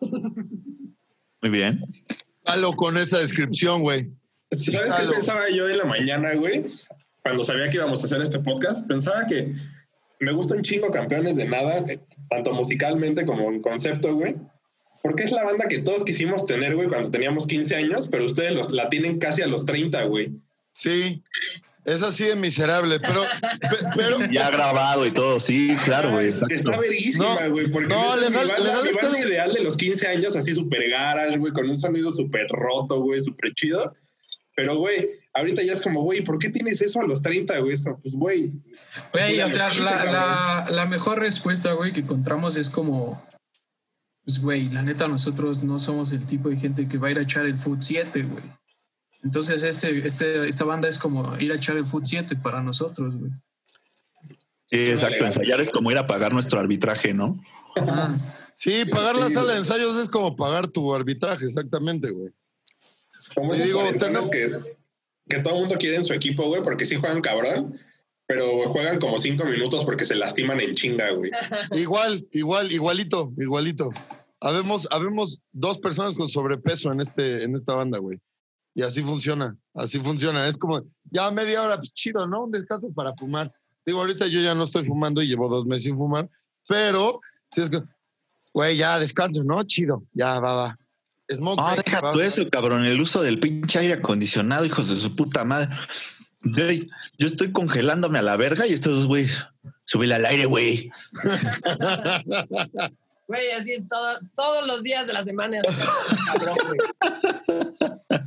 Muy bien. halo con esa descripción, güey. ¿Sabes qué pensaba yo en la mañana, güey? Cuando sabía que íbamos a hacer este podcast, pensaba que me gustan chingo campeones de nada, eh, tanto musicalmente como en concepto, güey. Porque es la banda que todos quisimos tener, güey, cuando teníamos 15 años, pero ustedes los- la tienen casi a los 30, güey. Sí, es así de miserable, pero, pe- pero, [LAUGHS] Ya grabado y todo, sí, claro, güey. Es que exacto. está verguísima, No, güey. porque no, neta es legal- mi banda, mi está- banda ideal de los 15 años, así súper garage, güey, con un sonido súper roto, güey, súper chido. Pero, güey, ahorita ya es como, güey, ¿por qué tienes eso a los 30, güey? Es como, pues, güey. Güey, o sea, la, la, la mejor respuesta, güey, que encontramos es como, pues, güey, la neta, nosotros no somos el tipo de gente que va a ir a echar el Foot 7, güey. Entonces, este, este, esta banda es como ir a echar el Foot 7 para nosotros, güey. Sí, exacto. Ensayar es como ir a pagar nuestro arbitraje, ¿no? Ah, sí, pagar la sala de ensayos es como pagar tu arbitraje, exactamente, güey. Como digo, tenemos- que, que todo el mundo quiere en su equipo, güey, porque sí juegan cabrón, pero juegan como cinco minutos porque se lastiman en chinga, güey. [LAUGHS] Igual, igual, igualito, igualito. Habemos, habemos dos personas con sobrepeso en, este, en esta banda, güey. Y así funciona, así funciona. Es como, ya media hora, pues chido, ¿no? Un descanso para fumar. Digo, ahorita yo ya no estoy fumando y llevo dos meses sin fumar, pero si es que, güey, ya descanso, ¿no? Chido, ya va, va. Smoke Ah, break, deja va. tú eso, cabrón. El uso del pinche aire acondicionado, hijos de su puta madre. Güey, yo estoy congelándome a la verga y estos dos güeyes, subile al aire, güey. [LAUGHS] Güey, así todo, todos los días de la semana. [LAUGHS] Cabrón, güey.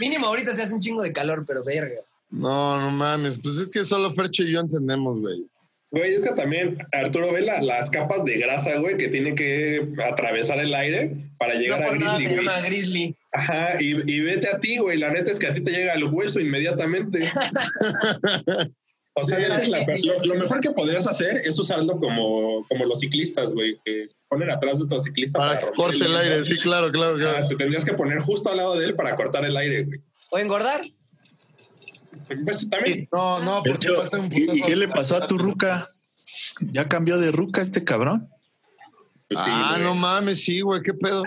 Mínimo ahorita se hace un chingo de calor, pero verga. No, no mames, pues es que solo Fercho y yo entendemos, güey. Güey, es que también Arturo ve la- las capas de grasa, güey, que tiene que atravesar el aire para llegar no a nada Grizzly, güey. llama Grizzly. Ajá, y, y vete a ti, güey. La neta es que a ti te llega el hueso inmediatamente. [LAUGHS] O sea, es la- lo, lo mejor que podrías hacer es usarlo como, como los ciclistas, güey, que se ponen atrás de otro ciclista Para que romper corte el aire, sí, claro, claro, Ah, te tendrías que poner justo al lado de él para cortar el aire, güey. O engordar. Pues también. No, no, porque hecho, un ¿y, qué le pasó a tu ruca? ¿Ya cambió de ruca este cabrón? Pues sí, ah, güey. no mames, sí, güey, qué pedo.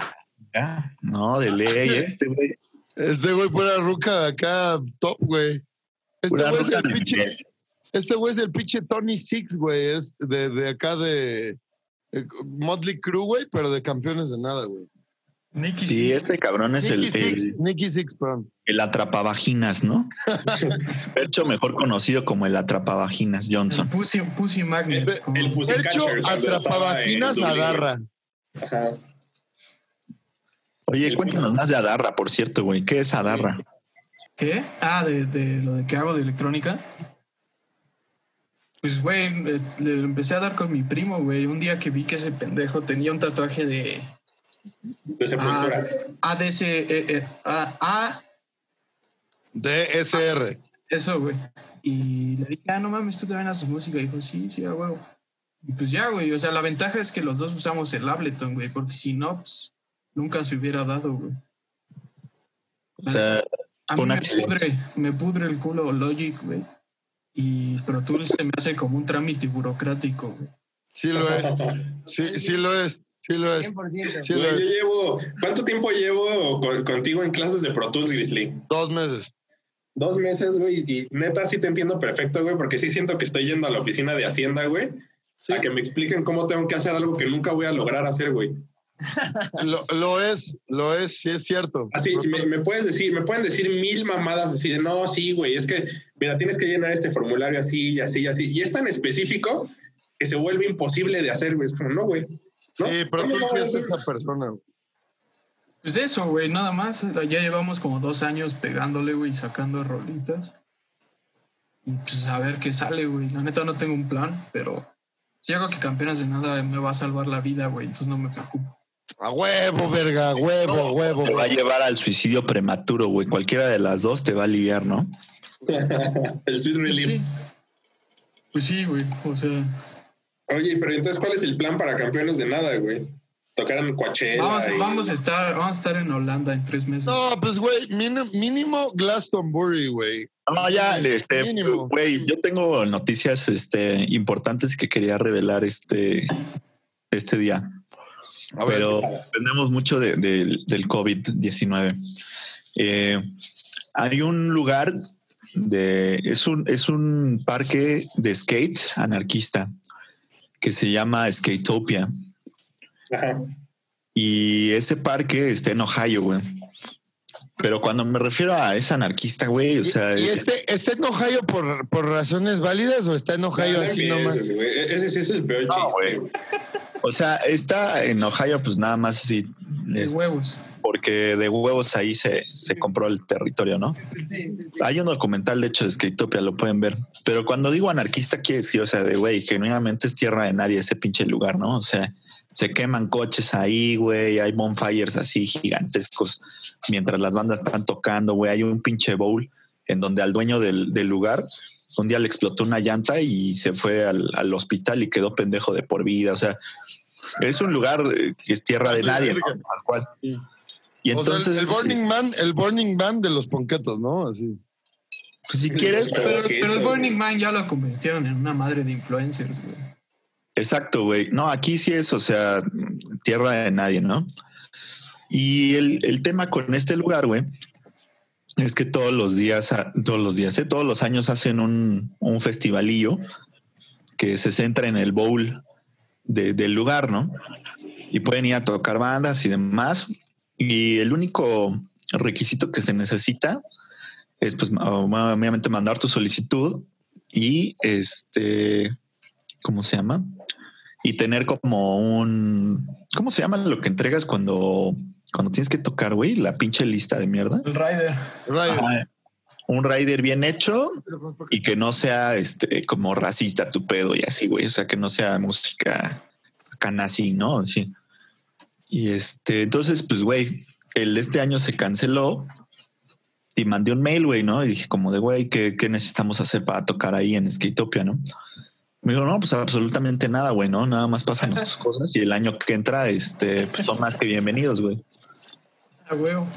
No, de ley, [LAUGHS] este güey. Este güey pura ruca acá, top, güey. Este Pura güey es ruca el pinche. Este güey es el pinche Tony Six, güey. Es de, de acá de, de Motley Crue, güey, pero de campeones de nada, güey. Nicky, Sí, este cabrón es el, Nicky Six, el, Nicky Six, perdón. el atrapavaginas, ¿no? [LAUGHS] De hecho, mejor conocido como el atrapavaginas el Johnson. Pussy, Pussy Magnet. El- el Pussy Percho atrapavaginas agarra. Ajá. Oye, cuéntanos más de Adarra, por cierto, güey. ¿Qué es Adarra? ¿Qué? Ah, de, de lo de que hago de electrónica. Pues, güey, le empecé a dar con mi primo, güey. Un día que vi que ese pendejo tenía un tatuaje de De sepultura. ADC, eh, eh, A- A- DSR. eso, güey. Y le dije, ah, no mames, tú también haces música. Y dijo, sí, sí, a huevo. Y pues ya, güey. O sea, la ventaja es que los dos usamos el Ableton, güey. Porque si no, pues nunca se hubiera dado, güey. O sea, A mí un me accidente. pudre, me pudre el culo Logic, güey. Y Pro Tools se me hace como un trámite burocrático, güey. Sí lo es. [LAUGHS] Sí, sí lo es. Sí lo es. 100%. Sí lo Güey, yo es. llevo. ¿Cuánto tiempo llevo con- contigo en clases de Pro Tools, Grizzly? Dos meses. Dos meses, güey. Y neta, sí te entiendo perfecto, güey, porque sí siento que estoy yendo a la oficina de Hacienda, güey, Sí, a que me expliquen cómo tengo que hacer algo que nunca voy a lograr hacer, güey. Lo, lo es. Lo es, sí es cierto. Así, me, me puedes decir, me pueden decir mil mamadas así de no, sí, güey, es que, mira, tienes que llenar este formulario así y así y así. Y es tan específico que se vuelve imposible de hacer, güey. Es como, no, güey. ¿no? Sí, pero ¿Cómo tú no sí voy a es hacer? esa persona. güey. Pues eso, güey, nada más. Ya llevamos como dos años pegándole, güey, y sacando rolitas. Y pues a ver qué sale, güey. La neta no tengo un plan, pero si hago que campeones de nada me va a salvar la vida, güey. Entonces no me preocupo. A huevo, verga, a huevo, a huevo. te va a llevar al suicidio prematuro, güey. Cualquiera de las dos te va a aliviar, ¿no? [LAUGHS] El Sweet Pues Relief. sí. Pues sí, güey. O sea, Oye, pero entonces, ¿cuál es el plan para campeones de nada, güey? tocar en Coachella. Vamos, y- vamos, a estar, vamos a estar en Holanda en tres meses. No, pues, güey, mínimo, mínimo Glastonbury, güey. No, ya, este, güey, yo tengo noticias este, importantes que quería revelar este, este día, pero dependemos mucho de- de- del COVID-19. Eh, hay un lugar, de, es, un, es un parque de skate anarquista que se llama Skatopia. Ajá. Y ese parque está en Ohio, güey. Pero cuando me refiero a ese anarquista, güey, o sea, ¿Y este está en Ohio por, por razones válidas o está en Ohio No así empieces, nomás? güey. E-, Ese sí es el peor No, chiste. güey. O sea, está en Ohio, pues nada más así, De es- huevos. porque de huevos ahí se, se compró el territorio, ¿no? Sí, sí, sí. Hay un documental, de hecho, de Skatopia, lo pueden ver. Pero cuando digo anarquista, quiere decir, o sea, de güey, genuinamente es tierra de nadie ese pinche lugar, ¿no? O sea, se queman coches ahí, güey, hay bonfires así gigantescos mientras las bandas están tocando, güey. Hay un pinche bowl en donde al dueño del, del lugar un día le explotó una llanta y se fue al, al hospital y quedó pendejo de por vida. O sea, es un lugar eh, que es tierra de nadie, ¿no? Tal cual. Y o entonces, sea, el, el Burning Man, el Burning Man de los ponquetos, ¿no? Así. pues, si quieres, Pero Pero, el. Burning Man ya lo convirtieron en una madre de influencers, güey. Exacto, güey. No, aquí sí es, o sea, tierra de nadie, ¿no? Y el, el tema con este lugar, güey, es que todos los días, ah, todos los días, ¿eh? todos los años hacen un, un que se centra en el bowl de- del lugar, ¿no? Y pueden ir a tocar bandas y demás. Y el único requisito que se necesita es, pues, obviamente mandar tu solicitud y este, ¿cómo se llama? Y tener como un, ¿cómo se llama lo que entregas cuando, cuando tienes que tocar, güey? La pinche lista de mierda. El Rider. Ajá. Un rider bien hecho y que no sea este como racista tu pedo y así, güey. O sea, que no sea música canasí, ¿no? Sí. Y este, entonces, pues, güey, el de este año se canceló y mandé un mail, güey, ¿no? Y dije, como de, güey, ¿qué, qué necesitamos hacer para tocar ahí en Skatopia, no? Me dijo, no, pues absolutamente nada, güey, ¿no? Nada más pasan tus cosas y el año que entra, este, pues, son más que bienvenidos, güey. A huevo.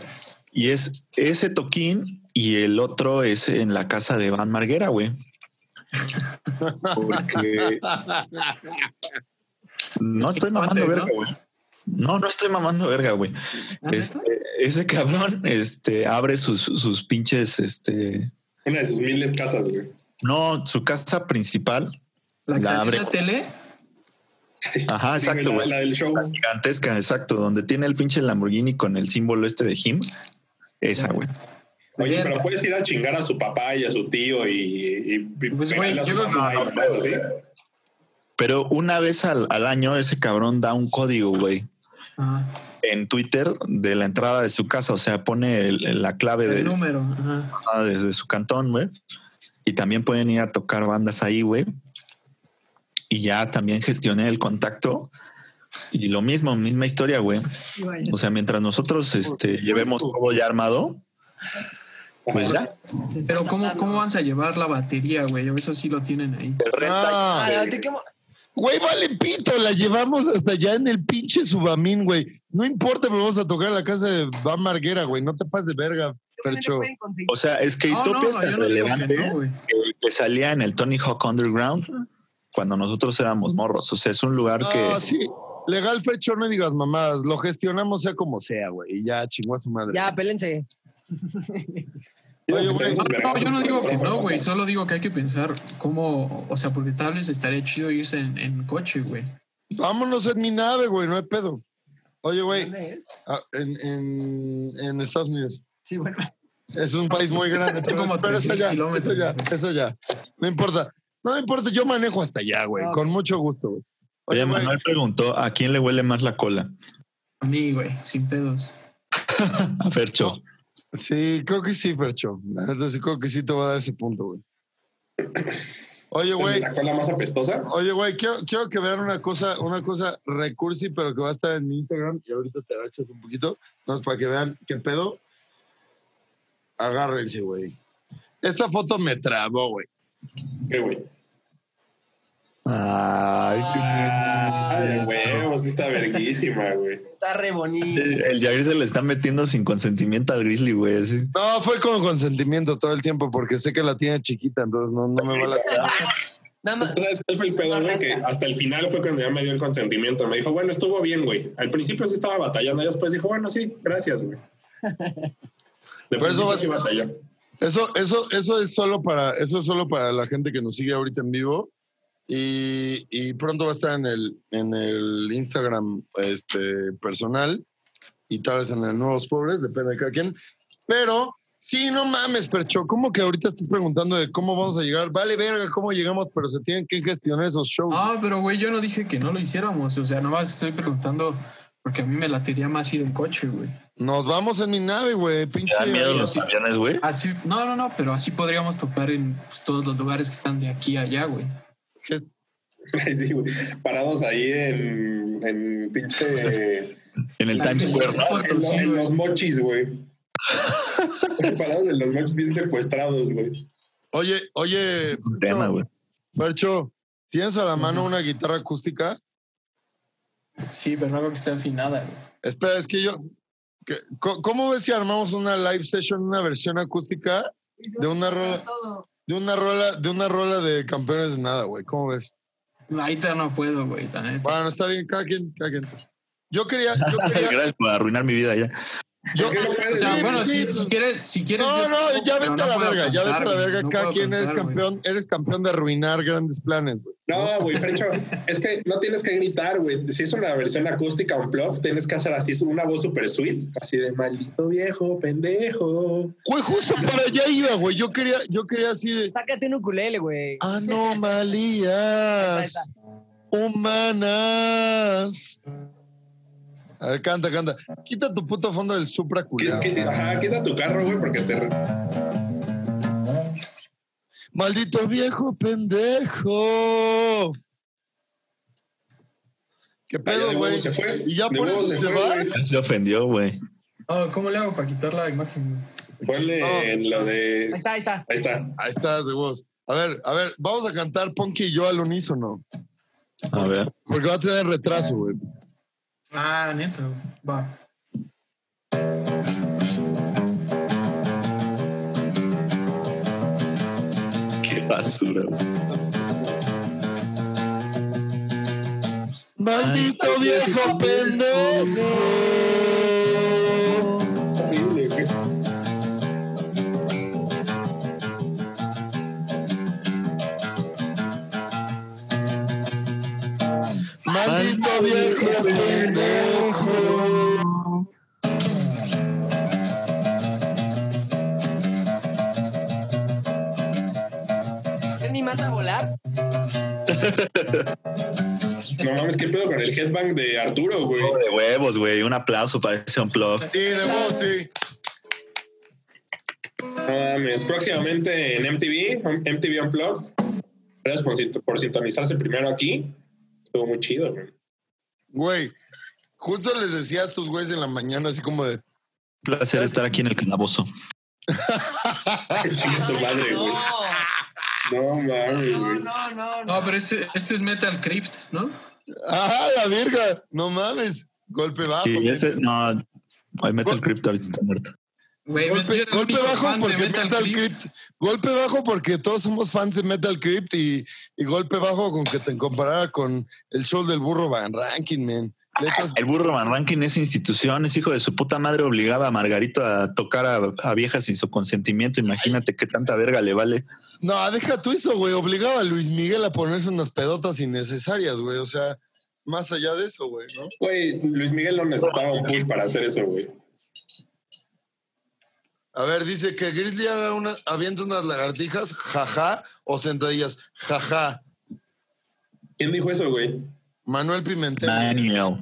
Y es ese toquín y el otro es en la casa de Van Marguera, güey. Porque no estoy mamando verga, ¿no? güey. No, no estoy mamando verga, güey. ¿Ah, Este, ese cabrón este, abre sus, sus pinches, este, Una de sus miles casas, güey. no, su casa principal. La que La abre. la tele. Ajá, exacto, la, güey. la del show. Gigantesca, exacto, donde tiene el pinche Lamborghini con el símbolo este de Him. Esa, güey. Oye, pero puedes ir a chingar a su papá y a su tío y, y, Pues, güey, yo así. Pero una vez al, al año ese cabrón da un código, güey. Ajá. en Twitter de la entrada de su casa, o sea, pone el- la clave El de, número. Ajá. ah, desde su cantón, güey. Y también pueden ir a tocar bandas ahí, güey. Y ya también gestioné el contacto. Y lo mismo, misma historia, güey. O sea, mientras nosotros este, llevemos todo ya armado, pues ya. Pero ¿cómo, ¿cómo vas a llevar la batería, güey? Eso sí lo tienen ahí. Ah, Ah, Güey, vale pito, la llevamos hasta allá en el pinche Subamín, güey. No importa, pero vamos a tocar a la casa de Van Marguera, güey. No te pases de verga, Percho. O sea, es que No, no, Utopia es tan no digo que relevante no, que salía en el Tony Hawk Underground cuando nosotros éramos morros. O sea, es un lugar que Ah, sí. Legal, Fercho, no digas mamadas. Lo gestionamos sea como sea, güey. Y ya chingó a su madre. Ya, pélense. [LAUGHS] Oye, güey. No, yo no digo que no, güey. Solo digo que hay que pensar cómo, o sea, porque tal vez estaría chido irse en, en coche, güey. Vámonos en mi nave, güey. No hay pedo. Oye, güey. ¿Dónde es? ah, en, en, en Estados Unidos. Sí, bueno. Es un país muy grande. [LAUGHS] Pero, como pero eso 3,000 ya, eso ya, eso ya. No importa. No importa, yo manejo hasta allá, güey. Con mucho gusto, güey. Oye, güey, Manuel preguntó a quién le huele más la cola. A mí, güey, sin pedos. [LAUGHS] A Fercho. Sí, creo que sí, neta sí creo que sí te va a dar ese punto, güey. Oye, güey. ¿La cola más apestosa? Oye, güey, quiero, quiero que vean una cosa, una cosa recursi, pero que va a estar en mi Instagram y ahorita te agachas un poquito, no para que vean qué pedo. Agárrense, güey. Esta foto me trabó, güey. ¿Qué, güey? Ay, Ay, huevos, está verguísima, güey. Está re bonito. el Jagger se le está metiendo sin consentimiento al Grizzly, güey. No, fue con consentimiento todo el tiempo porque sé que la tiene chiquita, entonces no, no me va a la [LAUGHS] Nada más. ¿Sabes fue el pedo, güey? Que hasta el final fue cuando ya me dio el consentimiento. Me dijo, bueno, estuvo bien, güey. Al principio sí estaba batallando, y después dijo, bueno, sí, gracias, güey. [LAUGHS] De Por eso. Eso, eso, eso es solo para, eso es solo para la gente que nos sigue ahorita en vivo. Y, y pronto va a estar en el, en el Instagram este, personal y tal vez en el Nuevos Pobres, depende de cada quien. Pero sí, no mames, Percho, ¿cómo que ahorita estás preguntando de cómo vamos a llegar? Vale, verga, cómo llegamos, pero se tienen que gestionar esos shows. Ah, pero güey, yo no dije que no lo hiciéramos. O sea, nomás estoy preguntando porque a mí me latiría más ir en coche, güey. Nos vamos en mi nave, güey, ¿Te pinche. dan miedo los aviones, güey? Así, no, no, no, pero así podríamos tocar en pues, todos los lugares que están de aquí a allá, güey. [LAUGHS] Sí, güey. Parados ahí en, en pinche. [LAUGHS] En el Times Square, ¿no? en, lo- en los mochis, güey. [LAUGHS] Parados en los mochis bien secuestrados, güey. Oye, oye, Un tema, güey. Percho, ¿tienes a la mano una guitarra acústica? Sí, pero no creo que esté afinada, güey. Espera, es que yo. ¿Cómo ves si armamos una live session, una versión acústica de una rola, Todo. de una rola, de una rola de campeones de nada, güey? ¿Cómo ves? Ahorita no puedo, güey. Bueno, está bien, cada quien, cada quien. Yo quería, yo [LAUGHS] quería. Gracias por arruinar mi vida ya. Yo- ¿Por qué no O sea, Sí, bueno, sí, si, si quieres, si quieres. no, no, ya vete a la verga, ya vete a la verga. no cada quien eres campeón, eres campeón de arruinar grandes planes, güey. No, güey, Frecho, es que no tienes que gritar, güey. Si es una versión acústica un plug, tienes que hacer así una voz super sweet, así de maldito viejo, pendejo. Güey, justo para allá iba, güey. Yo quería, yo quería así de Sácate un ukulele, güey. anomalías [LAUGHS] humanas. A ver, canta, canta. Quita tu puto fondo del Supra qui- Ajá, quita tu carro, güey, porque te. Maldito viejo pendejo. ¿Qué pedo, güey? huevos se fue. Y ya De por eso se fue, va. Se ofendió, güey. Oh, ¿Cómo le hago para quitar la imagen? Ponle No. en lo de. Ahí está, ahí está. Ahí está. Ahí estás de vos. A ver, a ver, vamos a cantar Punky y yo al unísono. A ver. Porque va a tener retraso, güey. Ah, neta, va. Qué basura. Maldito viejo pendejo. Viejo pendejo. ¿Quién ni manda a volar? [LAUGHS] No mames, ¿qué pedo con el headbang de Arturo, güey? De huevos, güey. Un aplauso para ese unplug. Sí, de vos, sí. No mames. Próximamente en MTV, MTV Unplugged. Gracias por, por sintonizarse primero aquí. Estuvo muy chido, güey. Güey, justo les decía a estos güeyes en la mañana, así como de. Un placer estar aquí en el calabozo. [LAUGHS] Chinga tu madre, güey. No mames, No, güey. no, no, no. No, pero este, este es Metal Crypt, ¿no? ¡Ah, la verga! No mames. Golpe bajo. Sí, güey. ese, no. Hay Metal Crypt ahorita está muerto. Golpe, bajo porque Metal, Crypt. Golpe bajo porque todos somos fans de Metal Crypt y, y golpe bajo con que te comparara con el show del burro Van Ranking, man. El burro Van Ranking es institución, es hijo de su puta madre, obligaba a Margarito a tocar a, a viejas sin su consentimiento. Imagínate qué tanta verga le vale. No, deja tú eso, güey. Obligaba a Luis Miguel a ponerse unas pedotas innecesarias, güey. O sea, más allá de eso, güey, ¿no? Güey, Luis Miguel no necesitaba un push para hacer eso, güey. A ver, dice que Grizzly haga una, avienta unas lagartijas, jaja, o sentadillas, jaja. ¿Quién dijo eso, güey? Manuel Pimentel. Daniel.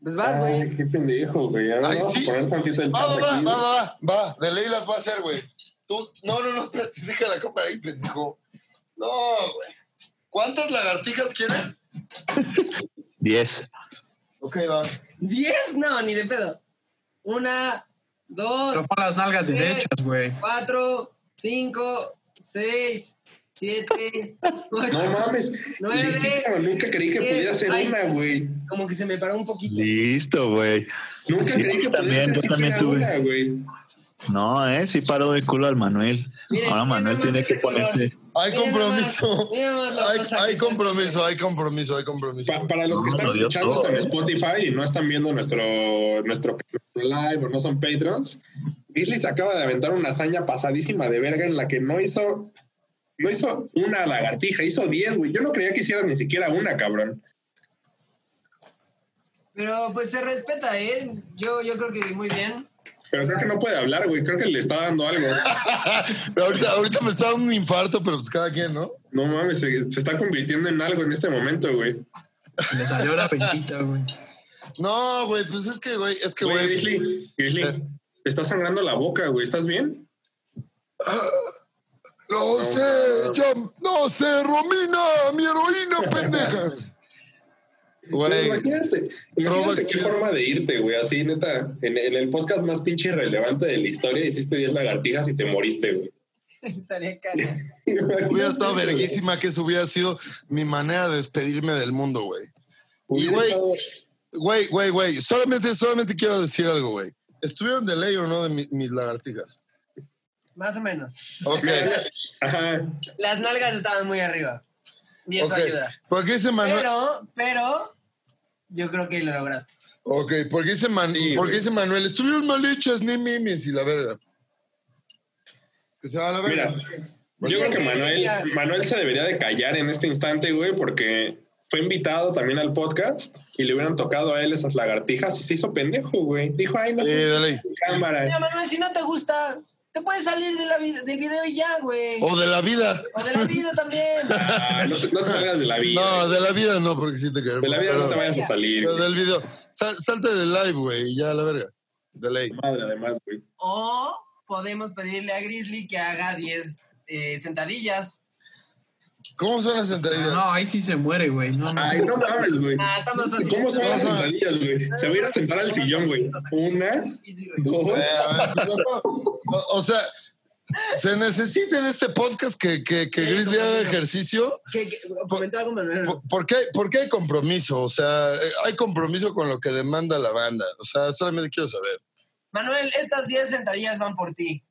Pues vas, güey. Ay, qué pendejo, güey. Ahora Ay, vamos sí. a poner tantito el Va, chat va, va, aquí. va, va, va, de ley las va a hacer, güey. Tú, no, no, no, espérate, [LAUGHS] deja la cámara ahí, pendejo. No, güey. ¿Cuántas lagartijas quieren? 10. Ok, va. Diez, no, ni de pedo. Una, dos, Pero pon las nalgas Sí. derechas, güey. cuatro, cinco, seis, siete, [LAUGHS] No ocho, mames. nueve. Nunca creí que diez. pudiera ser Ay. una, güey. Como que se me paró un poquito. Listo, güey. Nunca Sí, creí que yo pudiera también, ser yo también tuve. una, güey. No, eh, sí paró de culo al Manuel. Miren, Ahora Manuel tiene que color. ponerse. Hay compromiso. Hay, compromiso, hay compromiso, hay compromiso. Pa- para los que están escuchando en ¿eh? Spotify y no están viendo nuestro, nuestro live o no son patrons, Grizzly se acaba de aventar una hazaña pasadísima de verga en la que no hizo, no hizo una lagartija, hizo 10, güey. Yo no creía que hiciera ni siquiera una, cabrón. Pero pues se respeta, ¿eh? Yo, yo creo que muy bien. Pero creo que no puede hablar, güey. Creo que le está dando algo. [LAUGHS] ahorita, ahorita me está dando un infarto, pero pues cada quien, ¿no? No mames, se, se está convirtiendo en algo en este momento, güey. Le salió la pencita, güey. No, güey, pues es que, güey, es que, Güey. Grizzly, Grizzly, Eh. te está sangrando la boca, güey. ¿Estás bien? No sé, ya, no sé, Romina, mi heroína, pendeja. Güey, Imagínate, imagínate qué forma de irte, güey. Así, neta, en, en el podcast más pinche irrelevante de la historia hiciste 10 lagartijas y te moriste, güey. [LAUGHS] Estaría cara. [LAUGHS] hubiera estado verguísima que eso hubiera sido mi manera de despedirme del mundo, güey. Y, güey, Güey, güey, güey, solamente, solamente quiero decir algo, güey. ¿Estuvieron de ley o no de mi- mis lagartijas? Más o menos. Ok, [LAUGHS] Ajá. Las nalgas estaban muy arriba. Y eso ok. ayuda. ¿Por qué dice Manuel? Pero, pero, yo creo que lo lograste. Ok, ¿por qué dice, Man- Sí, ¿por qué güey. dice Manuel? Estuvieron mal hechas, ni mimis y la verga. Que se va a la verga. Mira, yo creo que Manuel, mira. Manuel se debería de callar en este instante, güey, porque fue invitado también al podcast y le hubieran tocado a él esas lagartijas y se hizo pendejo, güey. Dijo, ay, no, Sí, de ley. cámara. Mira, Manuel, si no te gusta, te puedes salir de la del video y ya, güey. O de la vida. O de la vida también. [LAUGHS] Ah, no, te, no te salgas de la vida. No, de la vida no, porque sí te queremos. de la vida no te pero, vayas a salir. pero del video. Sal- salte del live, güey, y ya a la verga. De ley. Madre, además, güey. O podemos pedirle a Grizzly que haga 10 eh, sentadillas. ¿Cómo son las sentadillas? No, ahí sí se muere, güey. No, no. Ay, no mames, güey. Ah. ¿Cómo son las sentadillas, güey? Se va a ir a sentar al sillón, güey. Una, dos. Ver, o, sea, se necesita en este podcast que, que, que Grizzly haga ejercicio. ¿Qué, qué? Comentó algo, Manuel. Por- ¿Por qué, por qué hay compromiso? O sea, eh, hay compromiso con lo que demanda la banda. O sea, solamente quiero saber. Manuel, estas 10 sentadillas van por ti.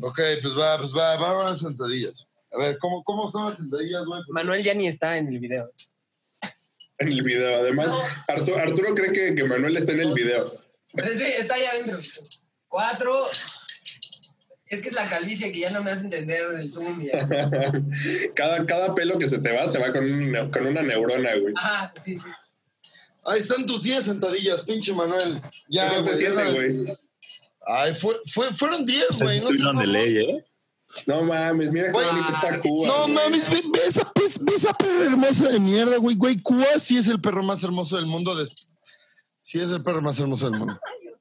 Ok, pues va, pues va, va a las sentadillas. A ver, ¿cómo, cómo son las sentadillas, güey? Manuel ya ni está en el video. En el video. Además, Arturo, Arturo cree que, que Manuel está en el video. Pero sí, está ahí adentro. Cuatro. Es que es la calvicie que ya no me hace entender el Zoom. ya. [LAUGHS] cada, cada pelo que se te va, se va con, un con una neurona, güey. Ajá, sí, sí. Ahí están tus 10 sentadillas, pinche Manuel. Ya, ¿Cómo te güey, güey? Ay, fue, fue, fueron 10, güey. No, Estuvieron de no, ley, ¿eh? No mames, mira qué bonita está Cuba. No güey. mames, ve, ve esa, ve, ve esa perra hermosa de mierda, güey. Güey, Cuba sí es el perro más hermoso del mundo. des- Sí es el perro más hermoso del mundo.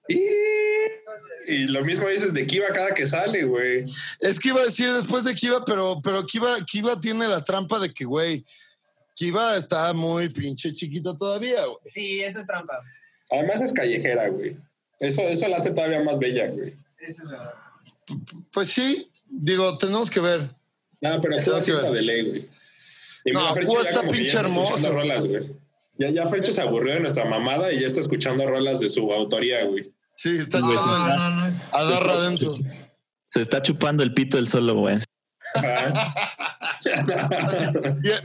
Y, y lo mismo dices de Kiva cada que sale, güey. Es que iba a decir después de Kiva, pero, pero Kiva, Kiva tiene la trampa de que, güey, Kiva está muy pinche chiquita todavía, güey. Sí, eso es trampa. Además es callejera, güey. Eso, eso la hace todavía más bella, güey. Eso es verdad. Pues sí, digo, tenemos que ver. No, pero ver. de ley, güey. Y No, Cuba está pinche hermoso. rolas, güey. Ya, ya Fercho se aburrió de nuestra mamada y ya está escuchando rolas de su autoría, güey. Sí, está No, echando no, no, no. a darra denso. Se está chupando el pito el solo, güey.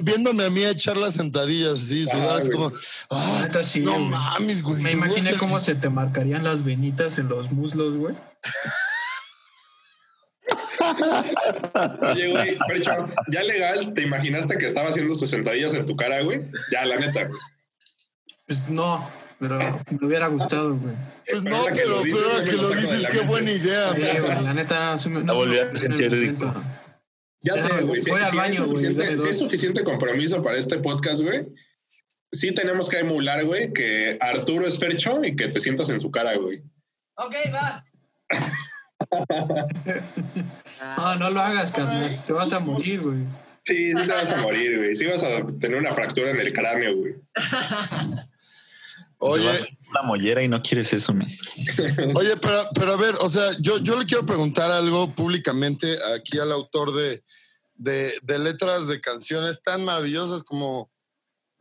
Viéndome a mí echar las sentadillas así, Ah, sudadas como. ah, Neta, sí, no güey. mames, güey. Me imaginé cómo se te marcarían las venitas en los muslos, güey. Oye, güey, Fercho, ya legal, ¿te imaginaste que estaba haciendo sus sentadillas en tu cara, güey? Ya, la neta, güey. Pues no, pero me hubiera gustado, güey. Pues no, Ahorita que pero, lo dices, pero no que lo dices, qué mente. buena idea. Sí, güey, la neta, sí me- La no volví a sentir rico. Ya sé, güey. Si, voy al si baño, es güey, suficiente, si es suficiente compromiso para este podcast, güey, sí tenemos que emular, güey, que Arturo es Fercho y que te sientas en su cara, güey. Ok, va. No, no lo hagas, carnal. Te vas a morir, güey. Sí, sí te vas a morir, güey. Sí vas a tener una fractura en el cráneo, güey. Oye, Te vas a una mollera y no quieres eso, me. Oye, pero, pero a ver, o sea, yo, yo le quiero preguntar algo públicamente aquí al autor de, de, de letras de canciones tan maravillosas como,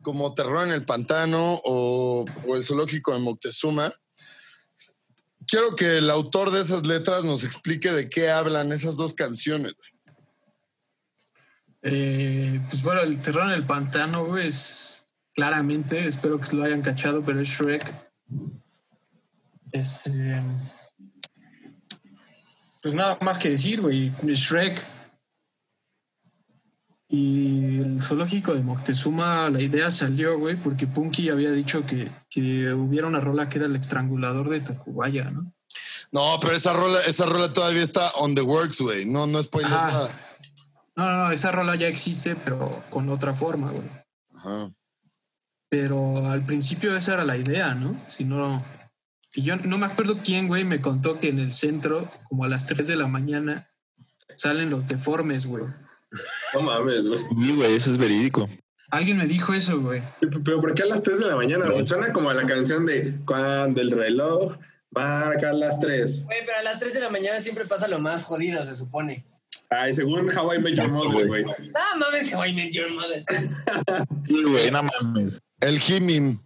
como Terror en el Pantano o, o El Zoológico de Moctezuma. Quiero que el autor de esas letras nos explique de qué hablan esas dos canciones. Eh, pues bueno, el terror en el pantano, es claramente, espero que lo hayan cachado, pero es Shrek. Este. Pues nada más que decir, güey. Shrek. Y el zoológico de Moctezuma, la idea salió, güey, porque Punky había dicho que, que hubiera una rola que era el estrangulador de Tacubaya, ¿no? No, pero esa rola, esa rola todavía está on the works, güey. No, no spoilers Ah. nada. No, no, no, esa rola ya existe, pero con otra forma, güey. Ajá. Pero al principio esa era la idea, ¿no? Si no. Y yo no me acuerdo quién, güey, me contó que en el centro, como a las 3 de la mañana, salen los deformes, güey. No mames, güey. Sí, güey, eso es verídico. Alguien me dijo eso, güey. Pero ¿por qué a las 3 de la mañana? güey? Suena como a la canción de cuando el reloj marca las 3. Güey, pero a las 3 de la mañana siempre pasa lo más jodido, se supone. Ay, según How I Met Your Mother, güey. Ah, mames, How I Met Your Mother. Sí, güey, no mames. El Jimim.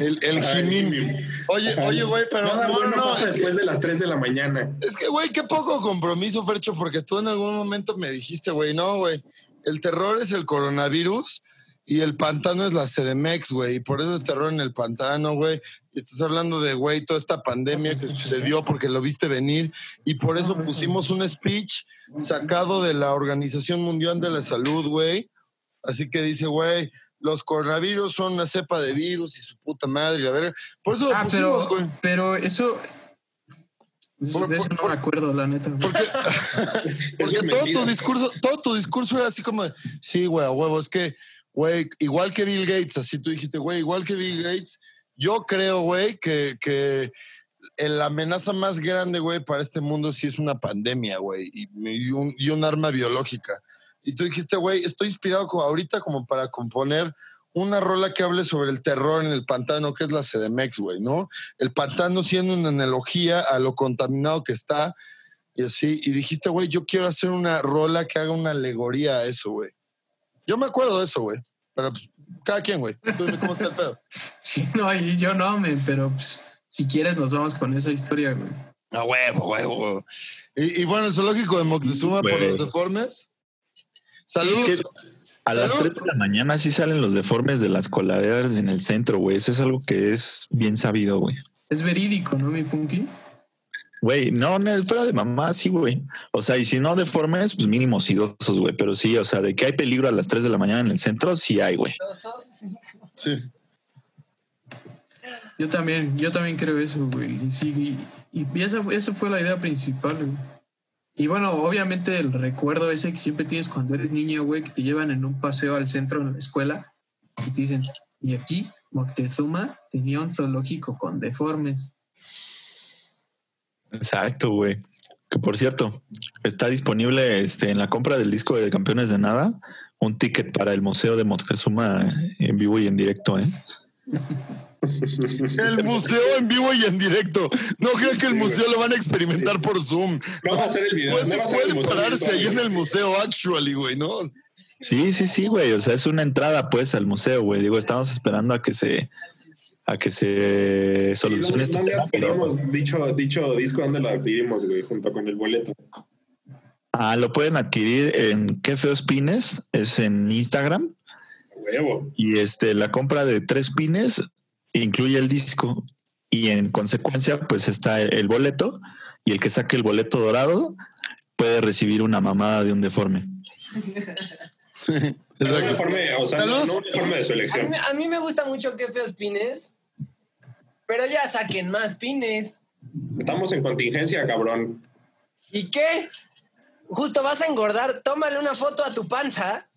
El, el Jimim. Oye, oye, güey, pero Nada no, bueno no, no, pasa es que- después de las 3 de la mañana. Es que, güey, qué poco compromiso, Fercho, porque tú en algún momento me dijiste, güey, no, güey, el terror es el coronavirus y el pantano es la CDMX, güey, y por eso es terror en el pantano, güey. Estás hablando de, güey, toda esta pandemia que sucedió porque lo viste venir y por eso pusimos un speech sacado de la Organización Mundial de la Salud, güey. Así que dice, güey, los coronavirus son una cepa de virus y su puta madre, y la verga. Por eso lo Ah, pusimos, pero, güey. pero eso. Por- de eso por- no me acuerdo, la neta. Porque, [LAUGHS] todo tu discurso, todo tu discurso era así como, de, sí, güey, a huevo, es que, güey, igual que Bill Gates, así tú dijiste, güey, igual que Bill Gates, yo creo, güey, que, que la amenaza más grande, güey, para este mundo sí es una pandemia, güey, y, y un, y un arma biológica. Y tú dijiste, güey, estoy inspirado como ahorita como para componer una rola que hable sobre el terror en el pantano, que es la CDMX, güey, ¿no? El pantano siendo una analogía a lo contaminado que está y así. Y dijiste, güey, yo quiero hacer una rola que haga una alegoría a eso, güey. Yo me acuerdo de eso, güey. Pero pues, cada quien, güey. Cómo está el pedo. [LAUGHS] Sí, no, y yo no, men, pero pues, si quieres nos vamos con esa historia, güey. A huevo, huevo. Y, y bueno, el zoológico de Moctezuma por los deformes. Saludos. Es que a las Salud. 3 de la mañana sí salen los deformes de las coladeras en el centro, güey. Eso es algo que es bien sabido, güey. Es verídico, ¿no, mi Punky? Güey, no, no, fuera de mamá, sí, güey. O sea, y si no deformes, pues mínimo sidosos, güey. Pero sí, o sea, de que hay peligro a las 3 de la mañana en el centro, sí hay, güey. Sí. Yo también, yo también creo eso, güey. Y sí, y, y esa, esa fue la idea principal, güey. Y bueno, obviamente el recuerdo ese que siempre tienes cuando eres niño, güey, que te llevan en un paseo al centro en la escuela y te dicen, y aquí Moctezuma tenía un zoológico con deformes. Exacto, güey. Que por cierto, está disponible este, en la compra del disco de Campeones de Nada un ticket para el Museo de Moctezuma en vivo y en directo, ¿eh? [LAUGHS] El museo en vivo y en directo. No creo que el museo lo van a experimentar por Zoom. No va a ser el video. Puede, no va a ser el puede museo pararse ahí en el museo, actually, güey, ¿no? Sí, sí, sí, güey. O sea, es una entrada, pues, al museo, güey. Digo, estamos esperando a que se a que se solucione este ¿Dónde tema, pero adquirimos dicho, dicho disco? ¿Dónde lo adquirimos, güey? Junto con el boleto. ah, lo pueden adquirir en Qué Feos Pines, es en Instagram. Huevo. Y este, la compra de tres pines incluye el disco. Y en consecuencia, pues está el, el boleto. Y el que saque el boleto dorado puede recibir una mamada de un deforme. Sí. Un uniforme, o sea, no, un uniforme de su A mí, a mí me gusta mucho que feos pines, pero ya saquen más pines. Estamos en contingencia, cabrón. ¿Y qué? Justo vas a engordar, tómale una foto a tu panza,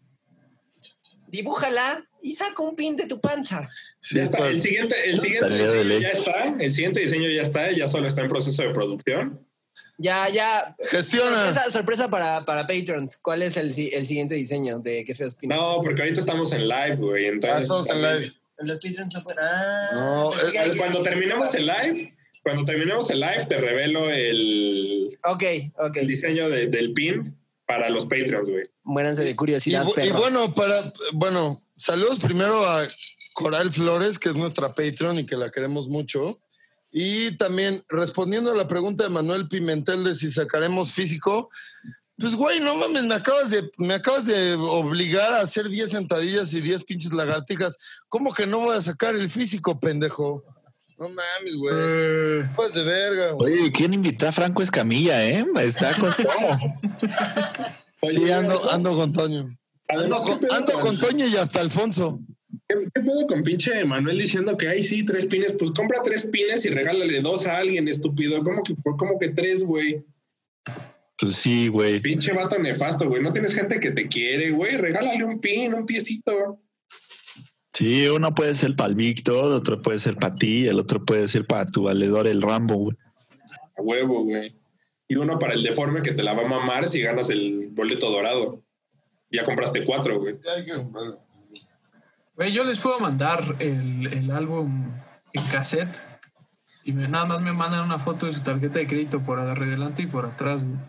dibújala y saca un pin de tu panza. Sí, Ya está. está. El siguiente, el diseño ya está. El siguiente diseño ya está. Ya solo está en proceso de producción. Ya, ya. Gestiona. Sorpresa, sorpresa para, para patrons. ¿Cuál es el, el siguiente diseño de qué feos pines? No, porque ahorita estamos en live, güey. Ah, Entonces, estamos en live. Los patrons no pueden. Ah, No, ahí- Cuando terminemos el live, cuando terminemos el live, te revelo el, Ok, ok. el diseño de- del pin para los Patreons, güey. Muéranse de Y, curiosidad, y perros. bueno, para, bueno, saludos primero a Coral Flores, que es nuestra Patreon y que la queremos mucho. Y también respondiendo a la pregunta de Manuel Pimentel de si sacaremos físico, pues güey, no mames, me acabas de, me acabas de obligar a hacer 10 sentadillas y 10 pinches lagartijas. ¿Cómo que no voy a sacar el físico, pendejo? No mames, güey. Eh, Pues de verga, güey. Oye, ¿quién invitó a Franco Escamilla, eh? Está con todo. [LAUGHS] Sí, ando, ando con Toño. Ando Además, ¿qué con, pedo ando con- con Toño y hasta Alfonso. ¿Qué, qué pedo con pinche Manuel diciendo que hay sí tres pines? Pues compra tres pines y regálale dos a alguien, estúpido. ¿Cómo que, cómo que tres, güey? Pues sí, güey. Pinche vato nefasto, güey. No tienes gente que te quiere, güey. Regálale un pin, un piecito. Sí, uno puede ser para el Víctor, otro puede ser para ti, el otro puede ser para tu valedor, el Rambo, güey. A huevo, güey. Y uno para el deforme que te la va a mamar si ganas el boleto dorado. Ya compraste cuatro, güey. Ya hay que comprarlo. Güey, yo les puedo mandar el, el álbum en cassette y me- nada más me mandan una foto de su tarjeta de crédito por adelante y por atrás, güey.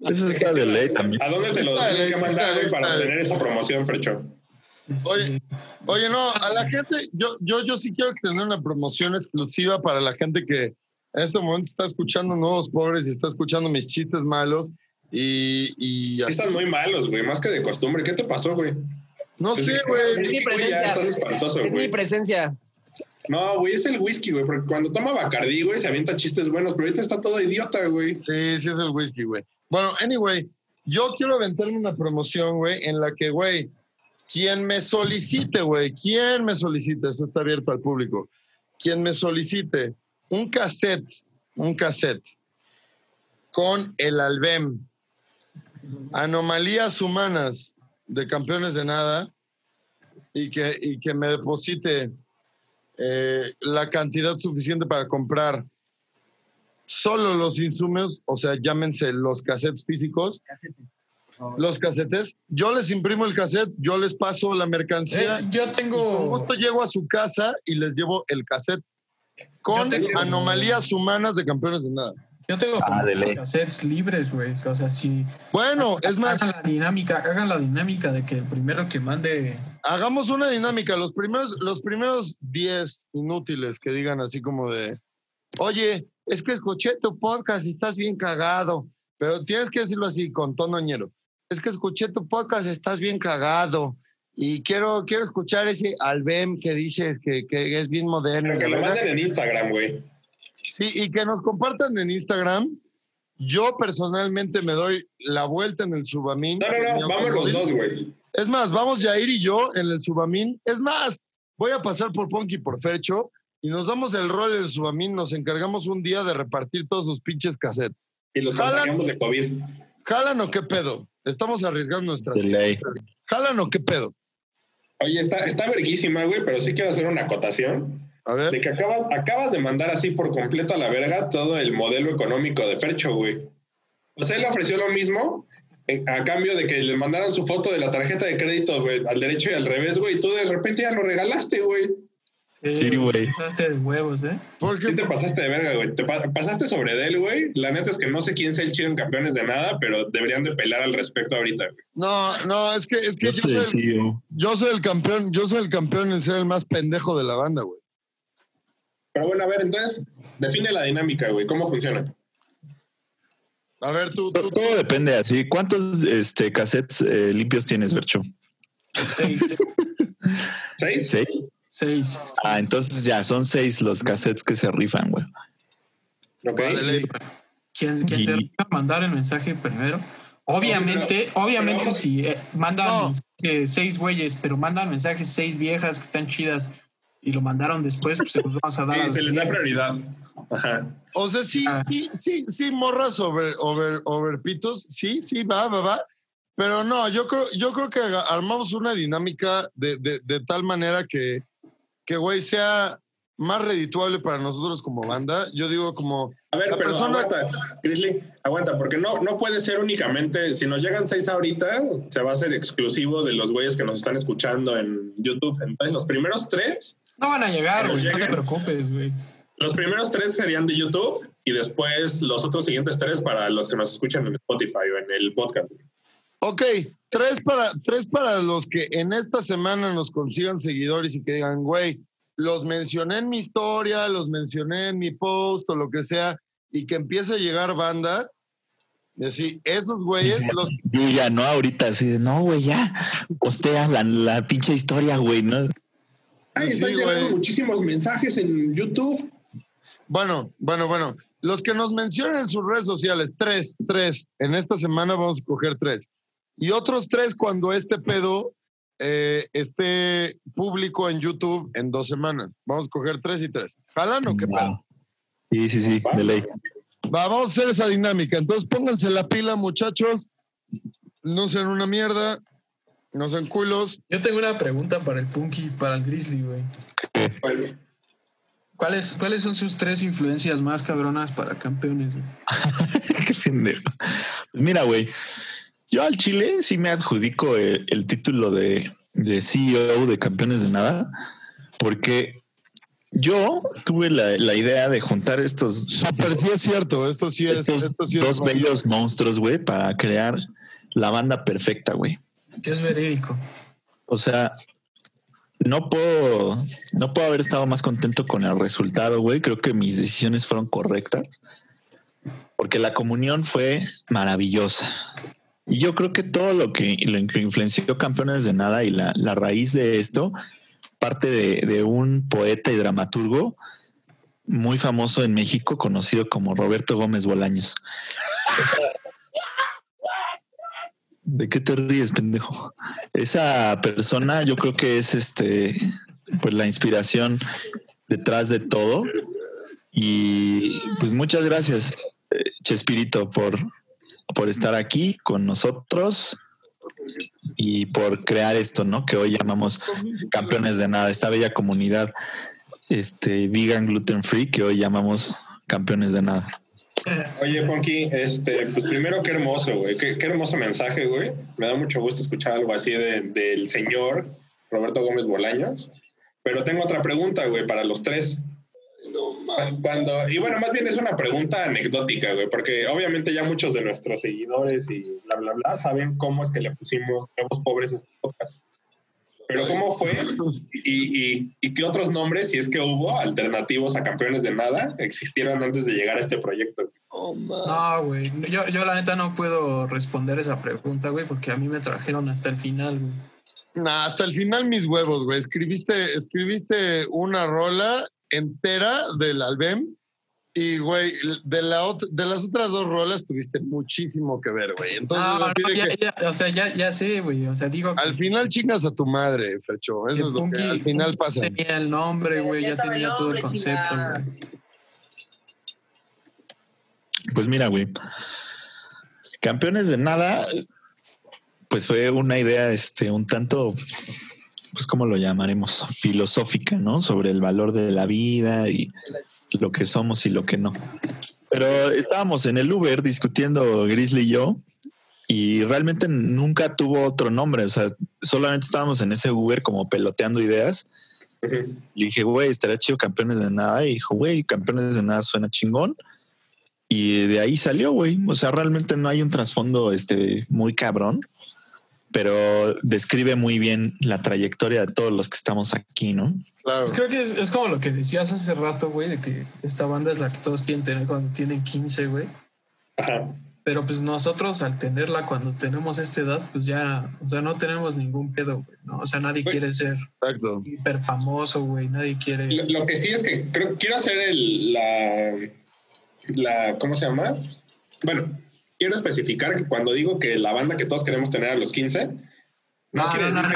Eso está de ley también. ¿A dónde te lo tienes que mandar, güey, para tener esa promoción, Frecho? Este, Oye. Oye, no, a la gente, yo, yo, yo sí quiero tener una promoción exclusiva para la gente que en este momento está escuchando Nuevos Pobres y está escuchando mis chistes malos y, y Sí así. están muy malos, güey. Más que de costumbre. ¿Qué te pasó, güey? No sé, Es güey. que, mi presencia. estás espantoso, Es mi presencia. No, güey, es el whisky, güey. Porque cuando toma Bacardí, güey, se avienta chistes buenos. Pero ahorita está todo idiota, güey. Sí, sí es el whisky, güey. Bueno, anyway, yo quiero aventarme una promoción, güey, en la que, güey, quien me solicite, güey, quien me solicite, esto está abierto al público, quien me solicite un cassette, un cassette con el Albem, anomalías humanas de campeones de nada, y que, y que me deposite eh, la cantidad suficiente para comprar solo los insumos, o sea, llámense los cassettes físicos, los casetes, yo les imprimo el cassette, yo les paso la mercancía, Eh, yo y con tengo. gusto llego a su casa y les llevo el cassette con tengo- anomalías humanas de campeones de nada. Yo tengo Ah, de ley. cassettes libres, güey. O sea, si Bueno, es más, hagan la dinámica, hagan la dinámica de que el primero que mande. hagamos una dinámica. Los primeros, los primeros 10 inútiles que digan así como de, oye, es que escuché tu podcast y estás bien cagado. Pero tienes que decirlo así, con tono ñero. Es que escuché tu podcast, estás bien cagado. Y quiero, quiero escuchar ese albem que dices que, que es bien moderno. Pero que lo manden en Instagram, güey. Sí, y que nos compartan en Instagram. Yo personalmente me doy la vuelta en el Subamín. No, no, no. Vamos los dos, güey. Es más, vamos Jair y yo en el Subamín. Es más, voy a pasar por Ponky y por Fercho y nos damos el rol en el Subamín. Nos encargamos un día de repartir todos sus pinches cassettes. Y los Jalan. contagiamos de COVID. ¿Jalan o qué pedo? Estamos arriesgando nuestra. ¿Jalan o qué pedo? Oye, está, está verguísima, güey, pero sí quiero hacer una acotación. A De ver. que acabas, acabas de mandar así por completo a la verga todo el modelo económico de Fercho, güey. O sea, él le ofreció lo mismo en- a cambio de que le mandaran su foto de la tarjeta de crédito, güey, al derecho y al revés, güey. Y tú de repente ya lo regalaste, güey. Sí, güey. Pasaste de huevos, ¿eh? Porque Sí te pasaste de verga, güey. Te pa- pasaste sobre él, güey. La neta es que no sé quién sea el chido en campeones de nada, pero deberían de pelar al respecto ahorita, güey. no, no, es que es que Yo yo soy el el, CEO. yo soy el campeón, yo soy el campeón en ser el más pendejo de la banda, güey. Pero bueno, a ver, entonces, define la dinámica, güey. ¿Cómo funciona? A ver, tú, Todo, tú, todo depende así. ¿Cuántos este, cassettes eh, limpios tienes, Bercho? [LAUGHS] Seis. ¿Seis? ¿Seis? Seis. Ah, entonces ya son seis los cassettes que se rifan, güey. Ok. De ley. Quien, quien se rifa a mandar el mensaje primero. Obviamente, obviamente, pero- si eh, mandan No. mensaje seis güeyes, pero mandan mensajes seis viejas que están chidas y lo mandaron después, pues se los vamos a dar. [LAUGHS] Sí, se les da prioridad. Ajá. O sea, sí, Ah. sí, sí, sí, morras over, over, over pitos, sí, sí, va, va, va. Pero no, yo creo, yo creo que armamos una dinámica de, de, de tal manera que, que, güey, sea más redituable para nosotros como banda. Yo digo como, A ver, La pero persona- aguanta, Grizzly, aguanta, porque no, no puede ser únicamente, si nos llegan seis ahorita, se va a hacer exclusivo de los güeyes que nos están escuchando en YouTube. Entonces, los primeros tres, No van a llegar, güey. No te preocupes, güey. los primeros tres serían de YouTube y después los otros siguientes tres para los que nos escuchan en Spotify o en el podcast. Ok, tres para, tres para los que en esta semana nos consigan seguidores y que digan, güey, los mencioné en mi historia, los mencioné en mi post o lo que sea, y que empiece a llegar banda. Decir, esos güeyes, los, Yo ya no, ahorita así de no, güey, ya. Postea la, la pinche historia, güey, ¿no? Ay, Sí, están llegando güey. muchísimos mensajes en YouTube. Bueno, bueno, bueno. Los que nos mencionen en sus redes sociales, tres, tres. En esta semana vamos a coger tres. Y otros tres cuando este pedo eh, esté público en YouTube en dos semanas. Vamos a coger tres y tres. ¿Jalan o qué pedo? Sí, sí, sí, de ley. Va, vamos a hacer esa dinámica. Entonces pónganse la pila, muchachos. No sean una mierda. No sean culos. Yo tengo una pregunta para el Punky, para el Grizzly, güey. ¿Cuáles, ¿Cuáles son sus tres influencias más cabronas para campeones? güey? [LAUGHS] Qué pendejo. Mira, güey, yo al Chile sí me adjudico el, el título de, de CEO de campeones de nada, porque yo tuve la, la idea de juntar estos, Pero sí es cierto. Esto sí es. estos esto sí es dos bellos monstruos, güey, para crear la banda perfecta, güey. Es verídico. O sea, no puedo, no puedo haber estado más contento con el resultado, güey. Creo que mis decisiones fueron correctas. Porque la comunión fue maravillosa. Yo creo que todo lo que, lo que influenció Campeones de Nada y la, la raíz de esto parte de, de un poeta y dramaturgo muy famoso en México, conocido como Roberto Gómez Bolaños. ¿De qué te ríes, pendejo? Esa persona yo creo que es este, pues la inspiración detrás de todo. Y pues muchas gracias, eh, Chespirito, por, por estar aquí con nosotros y por crear esto, ¿no? Que hoy llamamos campeones de nada, esta bella comunidad este vegan gluten free que hoy llamamos campeones de nada. Oye, Ponky, este, pues primero qué hermoso, güey. Qué, qué hermoso mensaje, güey. Me da mucho gusto escuchar algo así de- del señor Roberto Gómez Bolaños. Pero tengo otra pregunta, güey, para los tres. Cuando, y bueno, más bien es una pregunta anecdótica, güey, porque obviamente ya muchos de nuestros seguidores y bla, bla, bla saben cómo es que le pusimos nuevos pobres a este podcast. Pero ¿cómo fue? Y, y, y qué otros nombres, si es que hubo, alternativos a campeones de nada, existieron antes de llegar a este proyecto? Oh. No, güey. Yo, yo la neta no puedo responder esa pregunta, güey, porque a mí me trajeron hasta el final, güey. Nah, hasta el final mis huevos, güey. Escribiste, escribiste una rola entera del Albem y, güey, de, la de las otras dos rolas tuviste muchísimo que ver, güey. Entonces, no, ya, que ya, o sea, ya, ya sé, güey. O sea, digo al final chingas a tu madre, Fercho. Eso es lo que al final pasa. tenía el nombre, güey, Ya tenía todo el concepto, güey. Pues mira, güey. Campeones de nada, pues fue una idea, este, un tanto, pues, ¿cómo lo llamaremos? Filosófica, ¿no? Sobre el valor de la vida y lo que somos y lo que no. Pero estábamos en el Uber discutiendo Grizzly y yo y realmente nunca tuvo otro nombre. O sea, solamente estábamos en ese Uber como peloteando ideas. Ujú. Le dije, güey, estaría chido campeones de nada. Y dijo, güey, campeones de nada suena chingón. Y de ahí salió, güey. O sea, realmente no hay un trasfondo este, muy cabrón, pero describe muy bien la trayectoria de todos los que estamos aquí, ¿no? Claro. Pues creo que es, es como lo que decías hace rato, güey, de que esta banda es la que todos quieren tener cuando tienen 15, güey. Ajá. Pero pues nosotros al tenerla cuando tenemos esta edad, pues ya, o sea, no tenemos ningún pedo, güey, ¿no? O sea, nadie Güey. quiere ser Exacto. hiper famoso, güey, nadie quiere... Lo, lo que sí es que creo, quiero hacer el, la, la, ¿cómo se llama? Bueno, quiero especificar que cuando digo que la banda que todos queremos tener a los 15, no, quiero, ya, no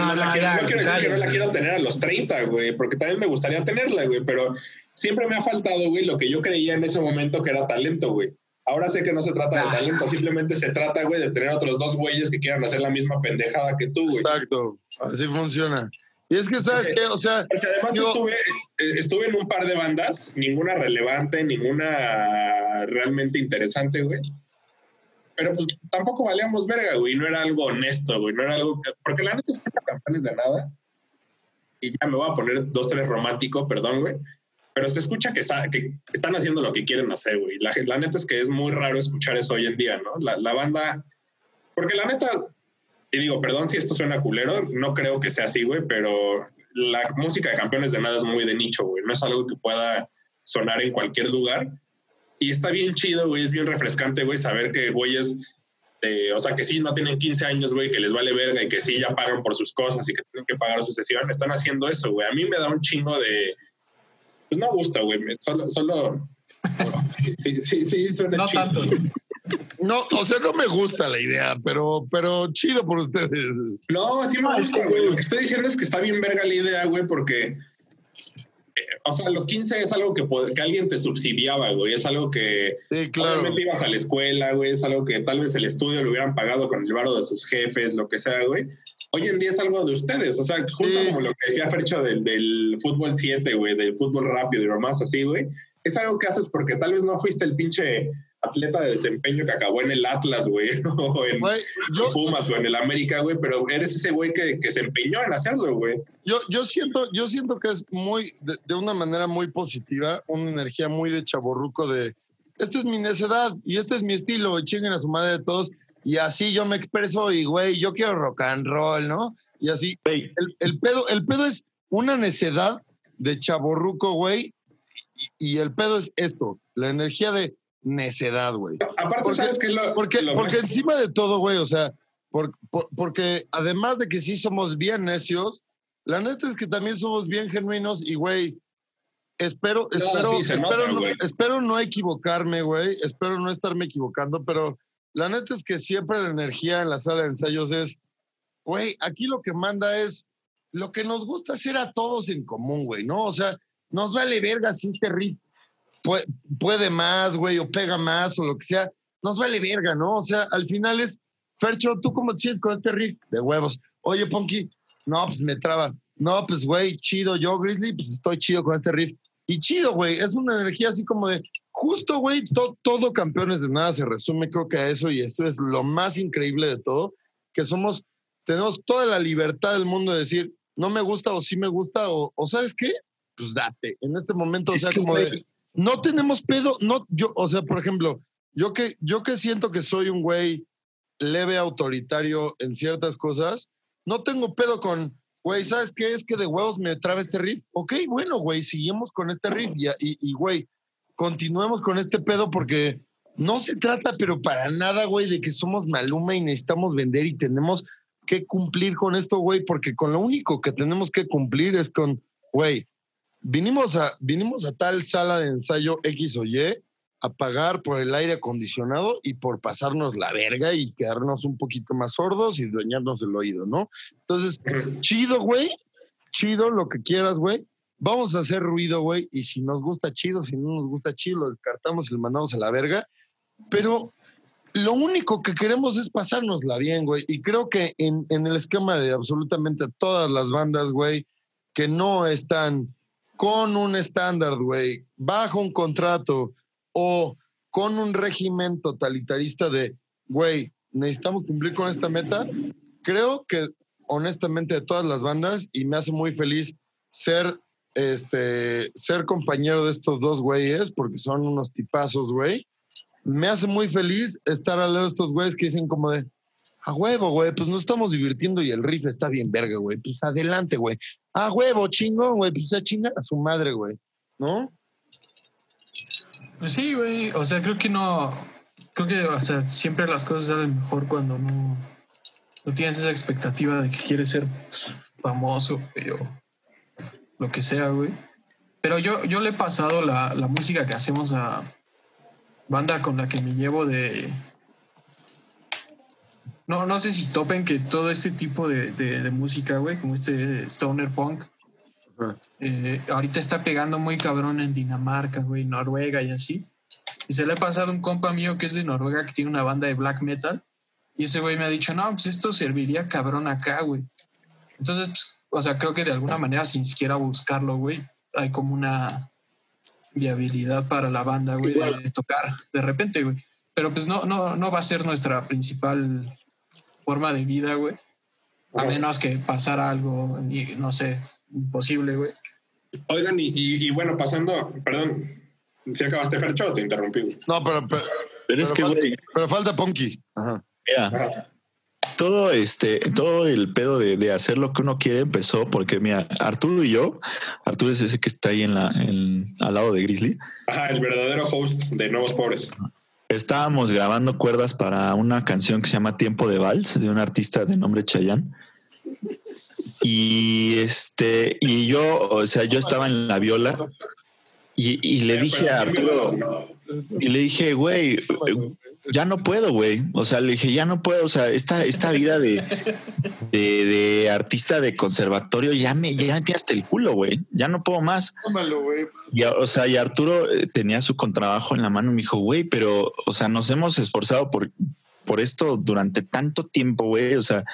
quiero decir que no la quiero tener a los 30, güey, porque también me gustaría tenerla, güey, pero siempre me ha faltado, güey, lo que yo creía en ese momento que era talento, güey. Ahora sé que no se trata de Ah. talento, simplemente se trata, güey, de tener otros dos güeyes que quieran hacer la misma pendejada que tú, güey. Exacto. Así funciona. Y es que, ¿sabes qué? O sea, Porque además estuve, eh, estuve en un par de bandas, ninguna relevante, ninguna realmente interesante, güey. Pero pues tampoco valíamos verga, güey. No era algo honesto, güey. No era algo. que- Porque la neta es que no campeones de nada. Y ya me voy a poner dos, tres romántico, perdón, güey. pero se escucha que, que están haciendo lo que quieren hacer, güey. La, la neta es que es muy raro escuchar eso hoy en día, ¿no? La, la banda, porque la neta, y digo, perdón si esto suena culero, no creo que sea así, güey, pero la música de campeones de nada es muy de nicho, güey. No es algo que pueda sonar en cualquier lugar. Y está bien chido, güey, es bien refrescante, güey, saber que güeyes, eh, o sea, que sí no tienen 15 años, güey, que les vale verga y que sí ya pagan por sus cosas y que tienen que pagar su sesión, están haciendo eso, güey. A mí me da un chingo de... Pues no gusta, güey, solo... solo [LAUGHS] sí, sí, sí, suena No chido. tanto. No, o sea, no me gusta la idea, pero, pero chido por ustedes. No, sí me gusta, güey. Lo que estoy diciendo es que está bien verga la idea, güey, porque... o sea, los 15 es algo que, que alguien te subsidiaba, güey. Es algo que Sí, claro. Obviamente ibas a la escuela, güey, es algo que tal vez el estudio lo hubieran pagado con el varo de sus jefes, lo que sea, güey. Hoy en día es algo de ustedes, o sea, justo Sí. como lo que decía Fercho del, del fútbol 7, güey, del fútbol rápido y lo más así, güey. Es algo que haces porque tal vez no fuiste el pinche atleta de desempeño que acabó en el Atlas, güey, [LAUGHS] o en yo, Pumas o en el América, güey, pero eres ese güey que, que se empeñó en hacerlo, güey. yo, yo, siento, yo siento que es muy, de, de una manera muy positiva, una energía muy de chaborruco de, esta es mi necedad y este es mi estilo, y chinguen a su madre de todos. Y así yo me expreso y, güey, yo quiero rock and roll, ¿no? Y así, el pedo, el pedo es una necedad de chaborruco, güey, y, y el pedo es esto, la energía de necedad, güey. Aparte, Porque- ¿sabes qué lo, Porque, lo porque encima de todo, güey, o sea, por- por- porque además de que sí somos bien necios, la neta es que también somos bien genuinos y, güey, espero, No, espero, sí, espero, nota, no, espero no equivocarme, güey, espero no estarme equivocando, pero la neta es que siempre la energía en la sala de ensayos es, güey, aquí lo que manda es lo que nos gusta hacer a todos en común, güey, ¿no? O sea, nos vale verga si este riff puede, puede más, güey, o pega más, o lo que sea. Nos vale verga, ¿no? O sea, al final es, Fercho, ¿tú cómo te sientes con este riff? De huevos. Oye, Ponky, no, pues me traba. No, pues, güey, chido. Yo, Grizzly, pues estoy chido con este riff. Y chido, güey, es una energía así como de, justo, güey, to- todo campeones de nada se resume, creo que a eso, y esto es lo más increíble de todo, que somos, tenemos toda la libertad del mundo de decir, no me gusta o sí me gusta, o, o ¿sabes qué? Pues date. En este momento, o Es sea, que, como güey, de, no tenemos pedo, no, yo, o sea, por ejemplo, yo que, yo que siento que soy un güey leve autoritario en ciertas cosas, no tengo pedo con, güey, ¿sabes qué? Es que de huevos me traba este riff. Ok, bueno, güey, seguimos con este riff y, y, güey, continuemos con este pedo porque no se trata, pero para nada, güey, de que somos Maluma y necesitamos vender y tenemos que cumplir con esto, güey, porque con lo único que tenemos que cumplir es con, güey, vinimos a, vinimos a tal sala de ensayo X o Y a pagar por el aire acondicionado y por pasarnos la verga y quedarnos un poquito más sordos y dueñarnos el oído, ¿no? Entonces, chido, güey, chido, lo que quieras, güey. Vamos a hacer ruido, güey, y si nos gusta chido, si no nos gusta chido, lo descartamos y lo mandamos a la verga. Pero lo único que queremos es pasárnosla bien, güey. Y creo que en, en el esquema de absolutamente todas las bandas, güey, que no están con un estándar, güey, bajo un contrato o con un régimen totalitarista de, güey, necesitamos cumplir con esta meta, creo que honestamente de todas las bandas, y me hace muy feliz ser, este, ser compañero de estos dos güeyes, porque son unos tipazos, güey, me hace muy feliz estar al lado de estos güeyes que dicen como de, a huevo, güey, pues nos estamos divirtiendo y el riff está bien verga, güey, pues adelante, güey. A huevo, chingón, güey, pues a chingar a su madre, güey, ¿no? Pues sí, güey. O sea, creo que no. Creo que, o sea, siempre las cosas salen mejor cuando no, tienes esa expectativa de que quieres ser pues, famoso, güey, lo que sea, güey. Pero yo, yo le he pasado la, la música que hacemos a banda con la que me llevo de. No, no sé si topen que todo este tipo de, de, de música, güey, como este stoner punk, eh, ahorita está pegando muy cabrón en Dinamarca, güey, Noruega y así. Y se le ha pasado un compa mío que es de Noruega, que tiene una banda de black metal. Y ese güey me ha dicho, no, pues esto serviría cabrón acá, güey. Entonces, pues, o sea, creo que de alguna manera, sin siquiera buscarlo, güey, hay como una viabilidad para la banda, güey, de, de tocar de repente, güey. Pero pues no, no, no va a ser nuestra principal forma de vida, güey. A menos que pasara algo, no sé, imposible, güey. Oigan, y, y- y bueno, pasando, perdón, si acabaste Fercho, te interrumpí. güey. No, pero, pero, Pero es que, güey, falta, pero falta Ponky. Ajá. mira, Ajá. todo este, todo el pedo de, de hacer lo que uno quiere empezó porque, mira, Arturo y yo, Arturo es ese que está ahí en la, en- al lado de Grizzly, Ajá, el verdadero host de Nuevos Pobres. Estábamos grabando cuerdas para una canción que se llama Tiempo de Vals de un artista de nombre Chayanne. Y este, y yo, o sea, yo estaba en la viola y, y le dije a Arturo, y le dije, güey, ya no puedo, güey. O sea, le dije, ya no puedo. O sea, esta, esta vida de, de, de artista de conservatorio ya me, ya me tiene hasta el culo, güey. Ya no puedo más. Tómalo, güey. Y, o sea, y Arturo eh, tenía su contrabajo en la mano y me dijo, güey, pero, o sea, nos hemos esforzado por, por esto durante tanto tiempo, güey. O sea,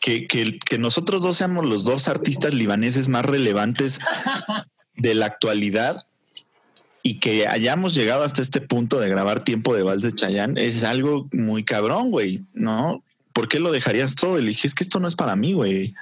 que, que, que nosotros dos seamos los dos artistas libaneses más relevantes de la actualidad y que hayamos llegado hasta este punto de grabar tiempo de Vals de Chayán es algo muy cabrón, güey, ¿no? ¿Por qué lo dejarías todo? Y le dije, es que esto no es para mí, güey.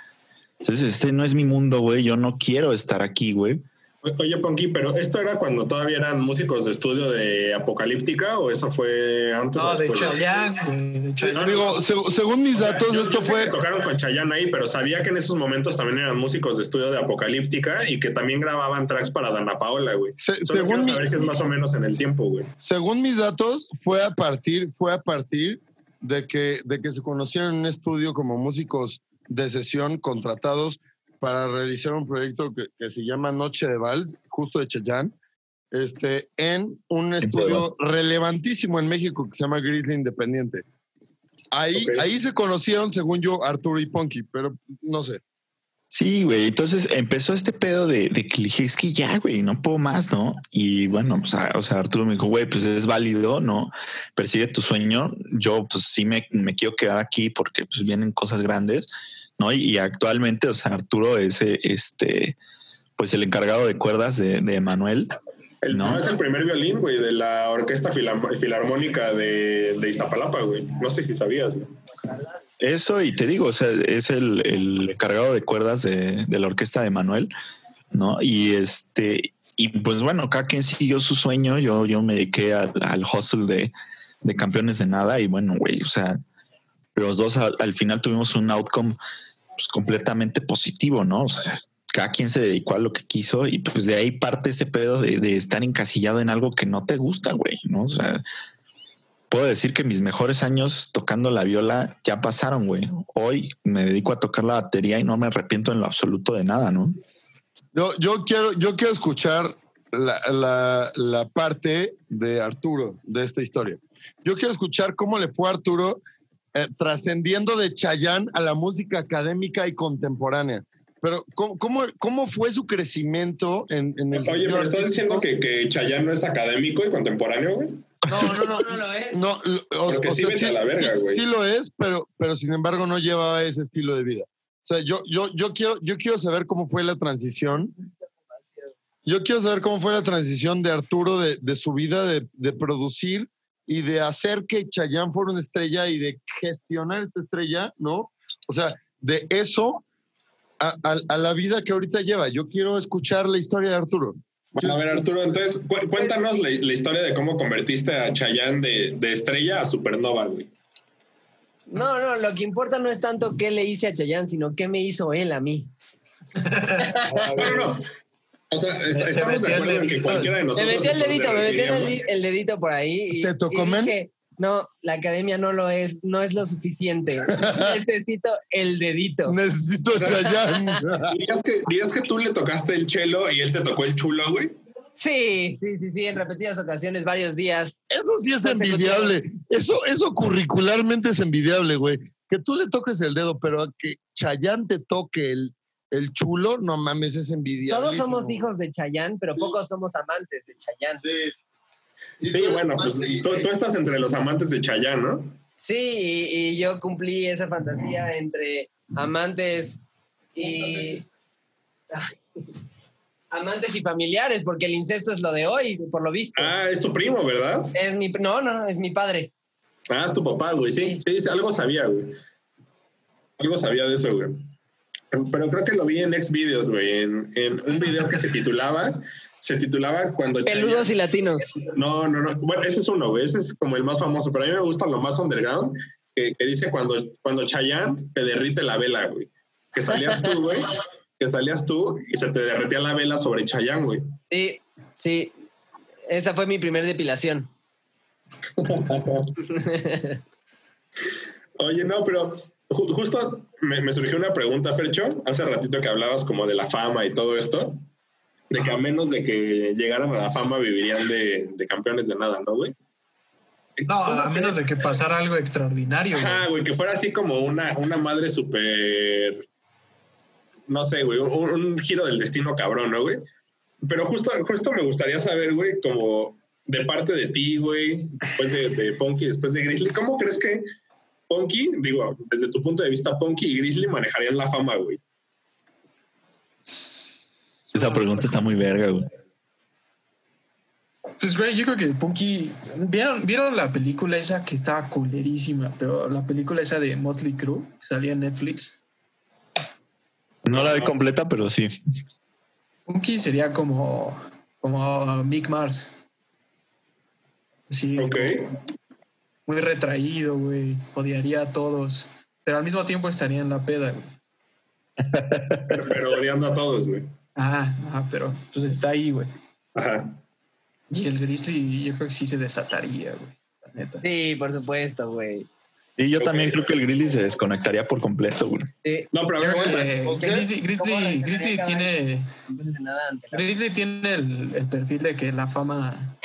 Entonces, este no es mi mundo, güey. Yo no quiero estar aquí, güey. O- Oye, Ponky, pero ¿esto era cuando todavía eran músicos de estudio de Apocalíptica o eso fue antes o No, de? Chayanne, güey. De Eh, Chayanne. Digo, seg- según mis datos, Yo- esto yo sé fue. que tocaron con Chayanne ahí, pero sabía que en esos momentos también eran músicos de estudio de Apocalíptica y que también grababan tracks para Dana Paola, güey. se- Solo quiero según, mi- saber si es más o menos en el tiempo, güey. según mis datos, fue a partir, fue a partir de que, de que se conocieron en un estudio como músicos de sesión contratados para realizar un proyecto que, que se llama Noche de Vals, justo de Cheyenne, este, en un estudio relevantísimo en México que se llama Grizzly Independiente. Ahí, ahí se conocieron, según yo, Arturo y Ponky, pero no sé. Sí, güey. Entonces empezó este pedo de, de que dije, es que ya, güey, no puedo más, ¿no? Y bueno, o sea, o sea, Arturo me dijo, güey, pues es válido, ¿no? Persigue tu sueño. Yo, pues sí me, me quiero quedar aquí porque pues vienen cosas grandes, ¿no? Y, y actualmente, o sea, Arturo es eh, este, pues el encargado de cuerdas de, de Manuel. El, No. no. es el primer violín, güey, de la Orquesta Filarmónica de, de Iztapalapa, güey. No sé si sabías, güey. Eso, y te digo, o sea, es el, el encargado de cuerdas de, de la orquesta de Manuel, ¿no? Y este, y pues bueno, cada quien siguió su sueño. Yo, yo me dediqué al, al hustle de, de campeones de nada, y bueno, güey, o sea, los dos al, al final tuvimos un outcome pues, completamente positivo, ¿no? O sea, cada quien se dedicó a lo que quiso, y pues de ahí parte ese pedo de, de estar encasillado en algo que no te gusta, güey, ¿no? O sea, puedo decir que mis mejores años tocando la viola ya pasaron, güey. Hoy me dedico a tocar la batería y no me arrepiento en lo absoluto de nada, ¿no? Yo, yo, quiero, yo quiero escuchar la, la- la parte de Arturo de esta historia. Yo quiero escuchar cómo le fue a Arturo eh, trascendiendo de Chayán a la música académica y contemporánea. Pero, ¿cómo, cómo, cómo fue su crecimiento en, en el Oye, pero estás diciendo que, que Chayanne no es académico y contemporáneo, güey. No, no, no, no lo es. No, lo- o, Porque o sí sea, vete a la verga, sí- güey. sí lo es, pero, pero sin embargo no llevaba ese estilo de vida. O sea, yo, yo, yo, quiero, yo quiero saber cómo fue la transición. Yo quiero saber cómo fue la transición de Arturo de, de su vida de, de producir y de hacer que Chayanne fuera una estrella y de gestionar esta estrella, ¿no? O sea, de eso a, a- a la vida que ahorita lleva. Yo quiero escuchar la historia de Arturo. Bueno, a ver, Arturo, entonces cu- cuéntanos la, la historia de cómo convertiste a Chayanne de, de estrella a supernova, güey. No, no, lo que importa no es tanto qué le hice a Chayanne, sino qué me hizo él a mí. No, no, no. O sea, estamos de metió el acuerdo en que dedito. cualquiera de Me nosotros. metí el entonces dedito, me metí el, el dedito por ahí. Y, ¿Te tocó, y men? dije, no, la academia no lo es, no es lo suficiente. [LAUGHS] Necesito el dedito. Necesito Chayanne. ¿Dirías que, dirías que tú le tocaste el chelo y él te tocó el chulo, güey? Sí, sí, sí, sí, en repetidas ocasiones, varios días. Eso sí es envidiable. Eso, eso curricularmente es envidiable, güey. Que tú le toques el dedo, pero que Chayán te toque el, el chulo, no mames, es envidiable. Todos somos hijos de Chayanne, pero Sí. pocos somos amantes de Chayanne. Sí. Sí, bueno, pues tú, tú estás entre los amantes de Chayanne, ¿no? Sí, y, y yo cumplí esa fantasía entre amantes y. Amantes y familiares, porque el incesto es lo de hoy, por lo visto. Ah, es tu primo, ¿verdad? Es mi, no, no, es mi padre. Ah, es tu papá, güey. Sí, sí, sí, algo sabía, güey. Algo sabía de eso, güey. Pero creo que lo vi en Xvideos, güey, en, en un video que se titulaba, se titulaba cuando Peludos y latinos. No, no, no. Bueno, ese es uno, güey. Ese es como el más famoso. Pero a mí me gusta lo más underground, que, que dice cuando, cuando Chayanne te derrite la vela, güey. Que salías tú, güey. Que salías tú y se te derretía la vela sobre Chayanne, güey. Sí, sí. Esa fue mi primer depilación. [LAUGHS] Oye, no, pero justo me, me surgió una pregunta, Fercho, hace ratito que hablabas como de la fama y todo esto, de que a menos de que llegaran a la fama vivirían de, de campeones de nada, ¿no, güey? No, a menos de que pasara algo extraordinario, güey. Ajá, güey, que fuera así como una, una madre súper, no sé, güey, un, un giro del destino cabrón, ¿no, güey? Pero justo, justo me gustaría saber, güey, como de parte de ti, güey, después de, de Ponky, después de Grizzly, ¿cómo crees que Ponky, digo, desde tu punto de vista, Ponky y Grizzly manejarían la fama, güey? Esa pregunta está muy verga, güey. Pues, güey, yo creo que Punky. ¿Vieron, ¿Vieron la película esa que estaba culerísima? Pero la película esa de Motley Crue, que salía en Netflix. No la vi completa, pero sí. Punky sería como. Como Mick Mars. Sí, Ok. Muy retraído, güey. Odiaría a todos. Pero al mismo tiempo estaría en la peda, güey. Pero, pero odiando a todos, güey. Ah, ah, pero pues está ahí, güey. Ajá. Y el Grizzly, yo creo que sí se desataría, güey. La neta. Sí, por supuesto, güey. Y yo también creo que el Grizzly se desconectaría por completo, güey. Sí. No, pero a ver, ¿Ok? Grizzly, ¿Cómo Grizzly, Grizzly tiene. Campeones de nada ante la- Grizzly tiene el, el perfil de que la fama.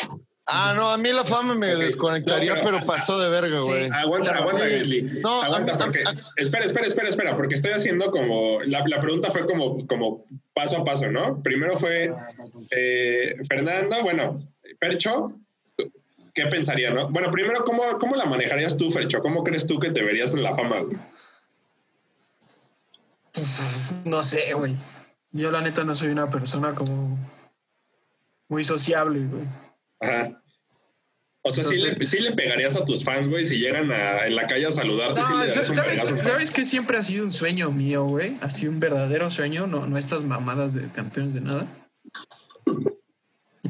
Ah, no, a mí la fama me desconectaría, No, pero- pero pasó de verga, güey. Aguanta, aguanta, Grizzly. No, aguanta, porque. Espera, espera, espera, espera, porque estoy haciendo como. La, la pregunta fue como, como paso a paso, ¿no? Primero fue eh, Fernando, bueno, Percho, ¿qué pensaría, no? Bueno, primero, ¿cómo, ¿cómo la manejarías tú, Fercho? ¿Cómo crees tú que te verías en la fama, güey? No sé, güey. Yo, la neta, no soy una persona como. Muy sociable, güey. Ajá. O sea, sí le, Entonces- sí le pegarías a tus fans, güey, si llegan a, en la calle a saludarte, sí No, le ¿sabes, un ¿sabes, vergazo. sabes que siempre ha sido un sueño mío, güey? Ha sido un verdadero sueño, no, no estas mamadas de campeones de nada.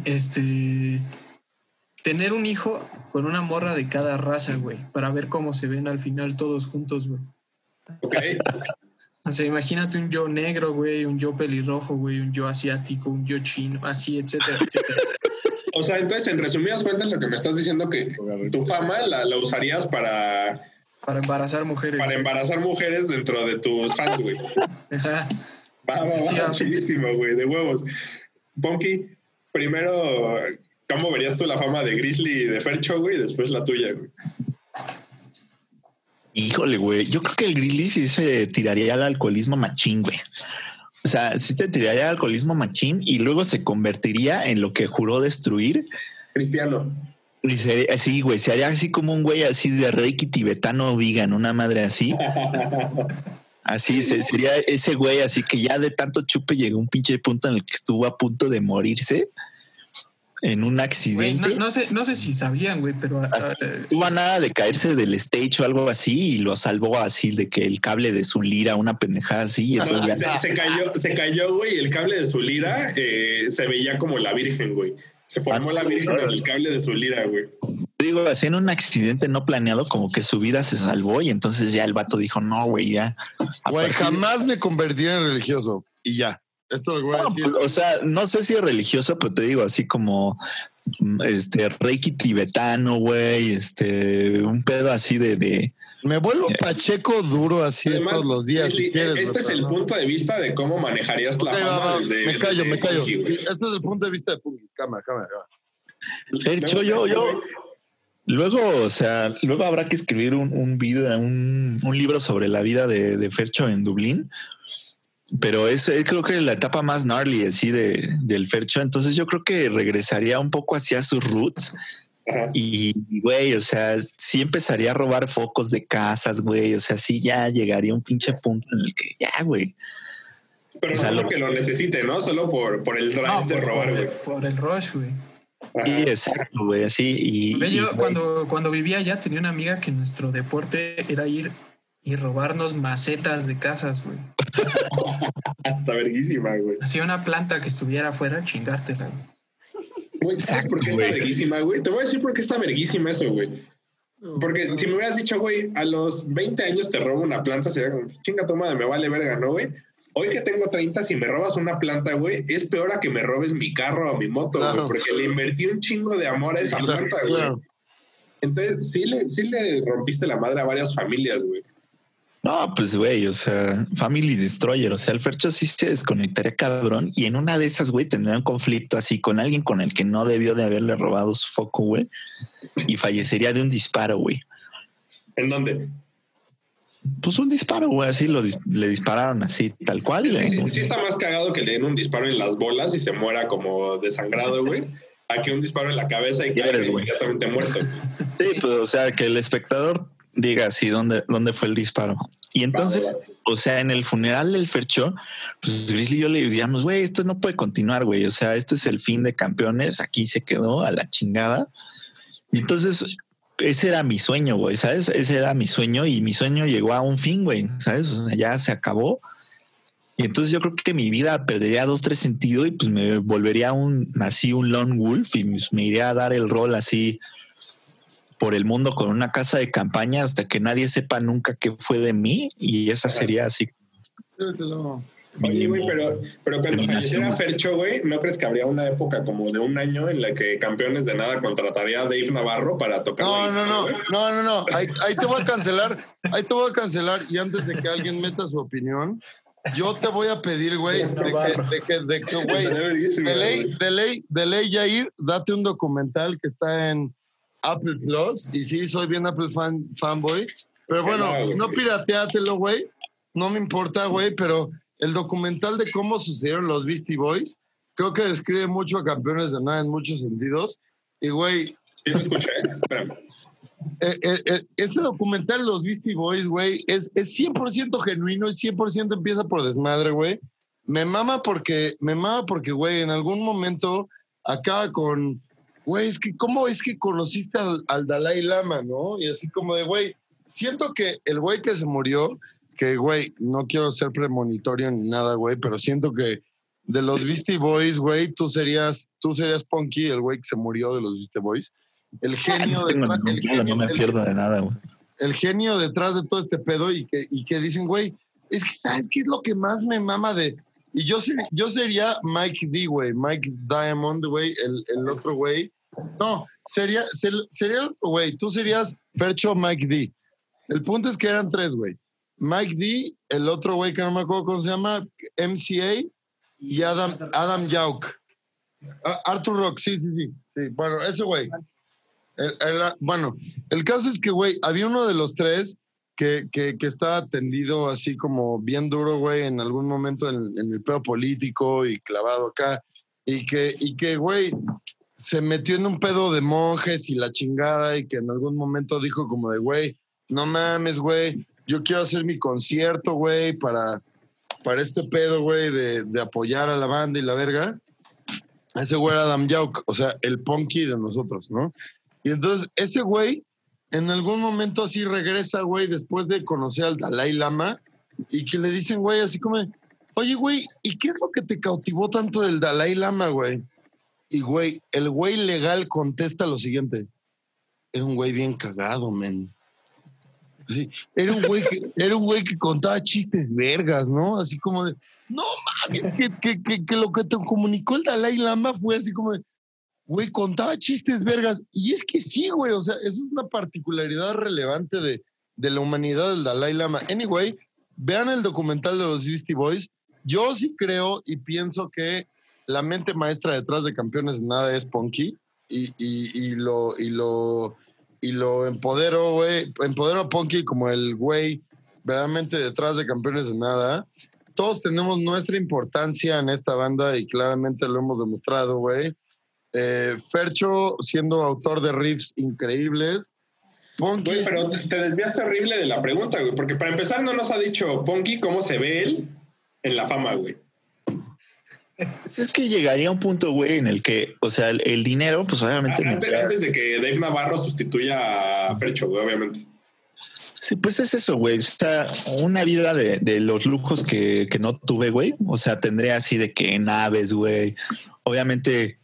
Este. Tener un hijo con una morra de cada raza, güey, para ver cómo se ven al final todos juntos, güey. Ok. O sea, imagínate un yo negro, güey, un yo pelirrojo, güey, un yo asiático, un yo chino, así, etcétera, etcétera. O sea, entonces, en resumidas cuentas, lo que me estás diciendo que tu fama la, la usarías para, Para embarazar mujeres. para embarazar mujeres dentro de tus fans, güey. Ajá. Va, va, va, güey, de huevos. Ponky, primero, ¿cómo verías tú la fama de Grizzly y de Fercho, güey? Y después la tuya, güey. Híjole, güey. Yo creo que el Grizzly sí se tiraría al alcoholismo machín, güey. O sea, sí te tiraría al alcoholismo machín y luego se convertiría en lo que juró destruir. Cristiano. Y se, así, güey, se haría así como un güey así de reiki tibetano vegan, una madre así. [LAUGHS] Así se- sería ese güey, así que ya de tanto chupe llegó un pinche punto en el que estuvo a punto de morirse en un accidente. no, no sé, no sé si sabían, güey, pero ah, eh, Estuvo a nada de caerse del stage o algo así y lo salvó así de que el cable de su lira, una pendejada así. y entonces ya- [LAUGHS] Se, se cayó, se cayó, güey, y el cable de su lira eh, se veía como la virgen, güey. Se formó la virgen en el cable de su lira, güey. digo, así en un accidente no planeado, como que su vida se salvó y entonces ya el vato dijo, no, güey, ya. Güey, partir- jamás me convertiré en religioso. Y ya. Esto lo voy a No, decir. o sea, no sé si es religioso, pero te digo así como mm, este reiki tibetano, güey, este un pedo así de, de Me vuelvo pacheco duro así Además, todos los días. Si quieres, este es el punto de vista de cómo manejarías la Ok, va, fama va, desde. me callo, desde me callo. Punky. Este es el punto de vista de Punky. Cámara, cámara, cámara. Fercho, yo, yo. Luego, o sea, luego habrá que escribir un, un video, un, un libro sobre la vida de, de Fercho en Dublín. Pero es, eh, creo que la etapa más gnarly así de, del Fercho. Entonces yo creo que regresaría un poco hacia sus roots. Ajá. Y, güey, o sea, sí empezaría a robar focos de casas, güey. O sea, sí ya llegaría a un pinche punto en el que ya, güey. Pero O sea, no lo- porque lo necesite, ¿no? Solo por, por el drive no, de por, robar, güey. por el rush, güey. Sí, exacto, güey, así. Y, Yo cuando, cuando vivía allá tenía una amiga que nuestro deporte era ir y robarnos macetas de casas, güey. [LAUGHS] Está verguísima, güey. Hacía una planta que estuviera afuera, chingártela. güey. Güey, ¿sabes por qué está güey. verguísima, güey? Te voy a decir por qué está verguísima eso, güey. Porque si me hubieras dicho, güey, a los 20 años te robo una planta, sería como, chinga tu madre, me vale verga, ¿no, güey? Hoy que tengo 30, si me robas una planta, güey, es peor a que me robes mi carro o mi moto, Claro. güey, porque le invertí un chingo de amor a esa planta, güey. Entonces, sí le, sí le rompiste la madre a varias familias, güey. No, pues güey, o sea, Family Destroyer, o sea, el Fercho sí se desconectaría cabrón y en una de esas, güey, tendría un conflicto así con alguien con el que no debió de haberle robado su foco, güey, y fallecería de un disparo, güey. ¿En dónde? Pues un disparo, güey, así lo dis- le dispararon así, tal cual. Sí, güey. sí, sí está más cagado que le den un disparo en las bolas y se muera como desangrado, güey. A que un disparo en la cabeza y caiga eres, güey. inmediatamente muerto. Sí, pues, o sea, que el espectador diga así dónde, dónde fue el disparo. Y entonces, o sea, en el funeral del Fercho, pues Grizzly y yo le diríamos, güey, esto no puede continuar, güey. O sea, este es el fin de campeones, aquí se quedó a la chingada. Y entonces, ese era mi sueño, güey, ¿sabes? Ese era mi sueño y mi sueño llegó a un fin, güey, ¿sabes? O sea, ya se acabó. Y entonces yo creo que mi vida perdería dos, tres sentidos y pues me volvería un, así un lone wolf y pues, me iría a dar el rol así por el mundo con una casa de campaña hasta que nadie sepa nunca qué fue de mí y esa sería así. Oye, güey, pero, pero cuando falleciera Fercho, güey, ¿no crees que habría una época como de un año en la que Campeones de Nada contrataría a Dave Navarro para tocar? No, la no, no, no, no, no. Ahí, ahí te voy a cancelar. Ahí te voy a cancelar. Y antes de que alguien meta su opinión, yo te voy a pedir, güey, de que, de que, de que, güey, [LAUGHS] Estaría verguísima, de ley, de ley, de ley, Jair, date un documental que está en Apple Plus. Y sí, soy bien Apple fan, fanboy. Pero bueno, No, pirateátelo, güey. No me importa, güey, pero el documental de cómo sucedieron los Beastie Boys, creo que describe mucho a campeones de nada en muchos sentidos. Y, güey, Sí, te escuché, ¿eh? [LAUGHS] Eh, eh, eh, ese documental, Los Beastie Boys, güey, es, es 100% genuino y 100% empieza por desmadre, güey. Me mama porque, me mama porque, güey, en algún momento acaba con, güey, es que, ¿cómo es que conociste al, al Dalai Lama, no? Y así como de, güey, siento que el güey que se murió, que, güey, no quiero ser premonitorio ni nada, güey, pero siento que de los Beastie Boys, güey, tú serías, tú serías Punky, el güey que se murió de los Beastie Boys. El genio No de tengo ningún pedo, no me pierdo de nada, güey. el genio detrás de todo este pedo y que, y que dicen, güey, es que sabes qué es lo que más me mama de. Y yo, ser- yo sería Mike D, güey, Mike Diamond, güey, el, el otro güey. No, sería, ser- sería, güey, tú serías Percho Mike D. El punto es que eran tres, güey. Mike D, el otro güey que no me acuerdo cómo se llama, MCA y Adam, Adam Yauk. Ah, Arthur Rock, sí, sí, sí. sí. Bueno, ese güey. Bueno, el caso es que, güey, había uno de los tres que, que, que estaba tendido así como bien duro, güey, en algún momento en, el pedo político y clavado acá. Y que, y que, güey, se metió en un pedo de monjes y la chingada y que en algún momento dijo como de, güey, no mames, güey, yo quiero hacer mi concierto, güey, para, para este pedo, güey, de, de apoyar a la banda y la verga. Ese güey era Adam Yauk, o sea, el punky de nosotros, ¿no? Y entonces ese güey en algún momento así regresa, güey, después de conocer al Dalai Lama y que le dicen, güey, así como, oye, güey, ¿y qué es lo que te cautivó tanto del Dalai Lama, güey? Y, güey, el güey legal contesta lo siguiente. Era un güey bien cagado, men. Era un güey que, [LAUGHS] era un güey que contaba chistes vergas, ¿no? Así como de, no mames, que, que, que, que lo que te comunicó el Dalai Lama fue así como de, güey, contaba chistes vergas. Y es que sí, güey, o sea, eso es una particularidad relevante de, de la humanidad del Dalai Lama. Anyway, vean el documental de los Beastie Boys. Yo sí creo y pienso que la mente maestra detrás de Campeones de Nada es Punky y, y, lo, y lo, y lo empodero, güey, empodero a Punky como el güey verdaderamente detrás de Campeones de Nada. Todos tenemos nuestra importancia en esta banda y claramente lo hemos demostrado, güey. Eh, Fercho siendo autor de riffs increíbles. Punky, Güey, pero te, te desviaste horrible de la pregunta, güey, porque para empezar no nos ha dicho Ponky cómo se ve él en la fama, güey. Pues Es que llegaría un punto, güey, en el que, o sea, el, el dinero, pues obviamente. Antes, de que Dave Navarro sustituya a Frecho, güey, obviamente. Sí, pues es eso, güey. O sea, una vida de, de los lujos que, que no tuve, güey. O sea, tendría así de que naves, güey. Obviamente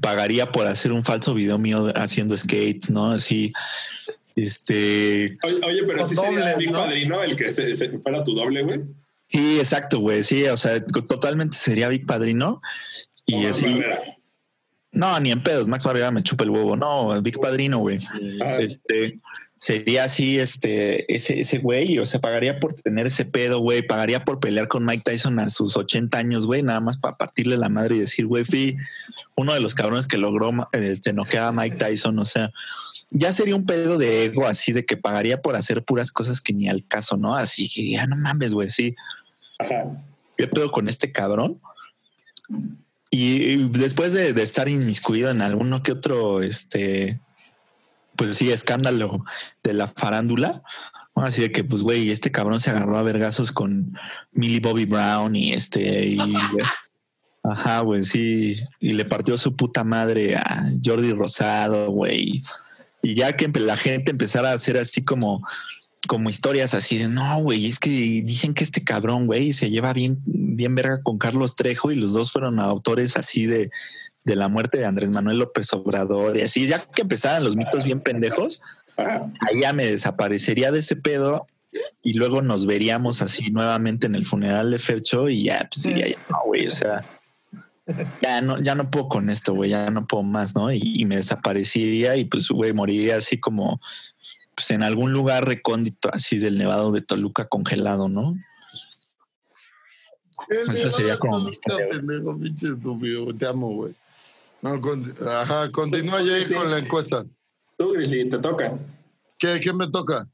pagaría por hacer un falso video mío haciendo skates, ¿no? Así, este... Oye, oye, pero sí sería ¿no? Padrino el que se, se fuera tu doble, güey. Sí, exacto, güey. Sí, o sea, totalmente sería Big Padrino. Y O Max así... Barrera. No, ni en pedos. Max Barrera me chupa el huevo. No, Big Padrino, güey. Este sería así, este, ese, ese güey, o sea, pagaría por tener ese pedo, güey, pagaría por pelear con Mike Tyson a sus 80 años, güey, nada más para partirle la madre y decir, güey, fui uno de los cabrones que logró este, noquear a Mike Tyson, o sea, ya sería un pedo de ego así de que pagaría por hacer puras cosas que ni al caso, ¿no? Así que ya no mames, güey, sí. Ajá. ¿Qué pedo con este cabrón? Y después de, estar inmiscuido en alguno que otro, este, pues sí, escándalo de la farándula, así de que, pues, güey, este cabrón se agarró a vergazos con Millie Bobby Brown y este, ajá, güey, sí, y le partió su puta madre a Jordi Rosado, güey. Y ya que la gente empezara a hacer así como, como historias así de no, güey, es que dicen que este cabrón, güey, se lleva bien, bien verga con Carlos Trejo y los dos fueron autores así de, de la muerte de Andrés Manuel López Obrador y así, ya que empezaran los mitos bien pendejos, ahí ya me desaparecería de ese pedo y luego nos veríamos así nuevamente en el funeral de Fercho y ya, pues diría, ya no, güey, o sea, ya no, ya no puedo con esto, güey, ya no puedo más, ¿no? Y me desaparecería y pues, güey, moriría así como, pues en algún lugar recóndito, así del Nevado de Toluca congelado, ¿no? Esa sería como mi historia, güey. Pendejo, pinche estúpido, te amo, güey. No, con- ajá, continúa ya Sí. con la encuesta. Tú, Grizzly, te toca. ¿Qué, qué me toca?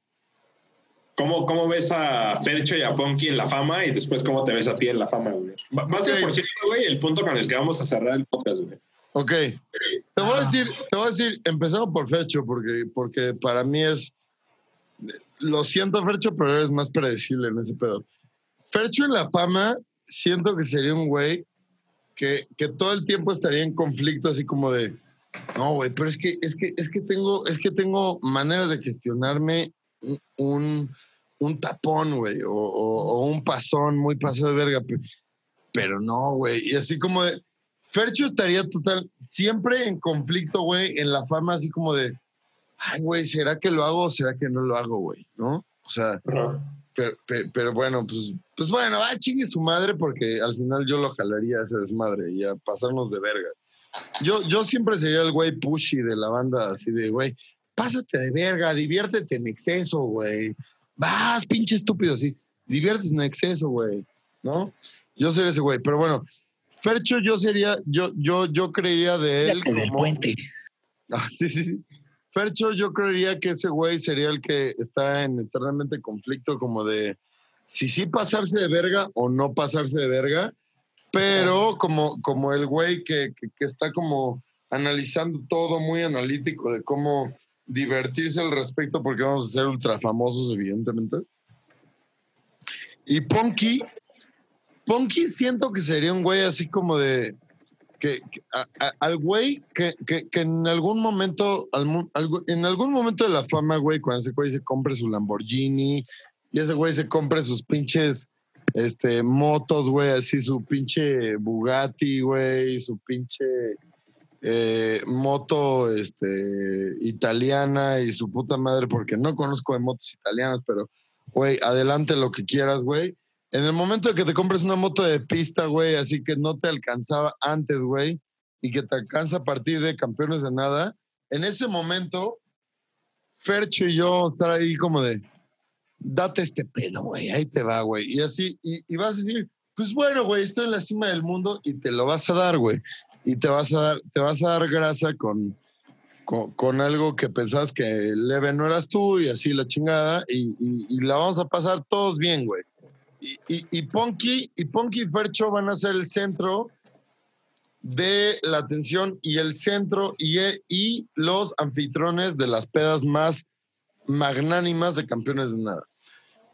¿Cómo, ¿Cómo ves a Fercho y a Ponky en la fama y después cómo te ves a ti en la fama, güey? Va va a ser, Ok. por cierto, güey, el punto con el que vamos a cerrar el podcast, güey. Ok, te voy a Ah. decir, te voy a decir, empezando por Fercho, porque, porque para mí es, lo siento Fercho, pero eres más predecible en ese pedo. Fercho en la fama, siento que sería un güey que, que todo el tiempo estaría en conflicto, así como de, no, güey, pero es que, es que, es que tengo, es que tengo maneras de gestionarme un, un tapón, güey, o, o- o un pasón muy pasado de verga, pe- pero no, güey, y así como de, Fercho estaría total, siempre en conflicto, güey, en la fama, así como de, ay, güey, ¿será que lo hago o será que no lo hago, güey? ¿No? O sea, pero, pero, pero bueno, pues, pues bueno, va, chingue su madre, porque al final yo lo jalaría a ese desmadre y a pasarnos de verga. Yo, yo siempre sería el güey pushy de la banda, así de, güey, pásate de verga, diviértete en exceso, güey. Vas, pinche estúpido, sí. Diviértete en exceso, güey. ¿No? Yo sería ese güey, pero bueno. Fercho, yo sería, yo, yo, yo creería de él. Como- puente. Ah, sí, sí, sí. Fercho, yo creería que ese güey sería el que está en eternamente conflicto, como de si sí pasarse de verga o no pasarse de verga, pero como, como el güey que, que- que está como analizando todo muy analítico de cómo divertirse al respecto, porque vamos a ser ultra famosos, evidentemente. Y Ponky, Ponky siento que sería un güey así como de, que, al güey que, que- que en algún momento, en algún momento de la fama, güey, cuando ese güey se compre su Lamborghini y ese güey se compre sus pinches este, motos, güey, así su pinche Bugatti, güey, su pinche eh, moto este, italiana y su puta madre, porque no conozco de motos italianas, pero, güey, adelante lo que quieras, güey. En el momento de que te compres una moto de pista, güey, así que no te alcanzaba antes, güey, y que te alcanza a partir de campeones de nada, en ese momento, Fercho y yo estar ahí como de, date este pedo, güey, ahí te va, güey. Y así, y, y vas a decir, pues bueno, güey, estoy en la cima del mundo y te lo vas a dar, güey. Y te vas a dar, te vas a dar grasa con, con, con algo que pensabas que leve no eras tú y así la chingada, y, y- y la vamos a pasar todos bien, güey. Y, Ponky y Ponky y Fercho van a ser el centro de la atención y el centro y, y los anfitriones de las pedas más magnánimas de campeones de nada.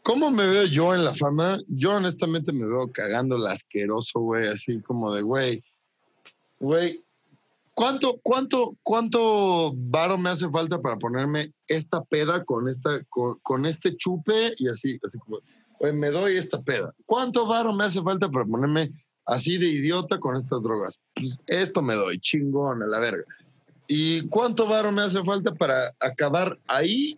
¿Cómo me veo yo en la fama? Yo honestamente me veo cagando el asqueroso, güey, así como de, güey, güey, ¿Cuánto, cuánto, cuánto varo me hace falta para ponerme esta peda con esta, con, con este chupe y así, así como, oye, me doy esta peda? ¿Cuánto varo me hace falta para ponerme así de idiota con estas drogas? Pues esto me doy, chingón, a la verga. ¿Y cuánto varo me hace falta para acabar ahí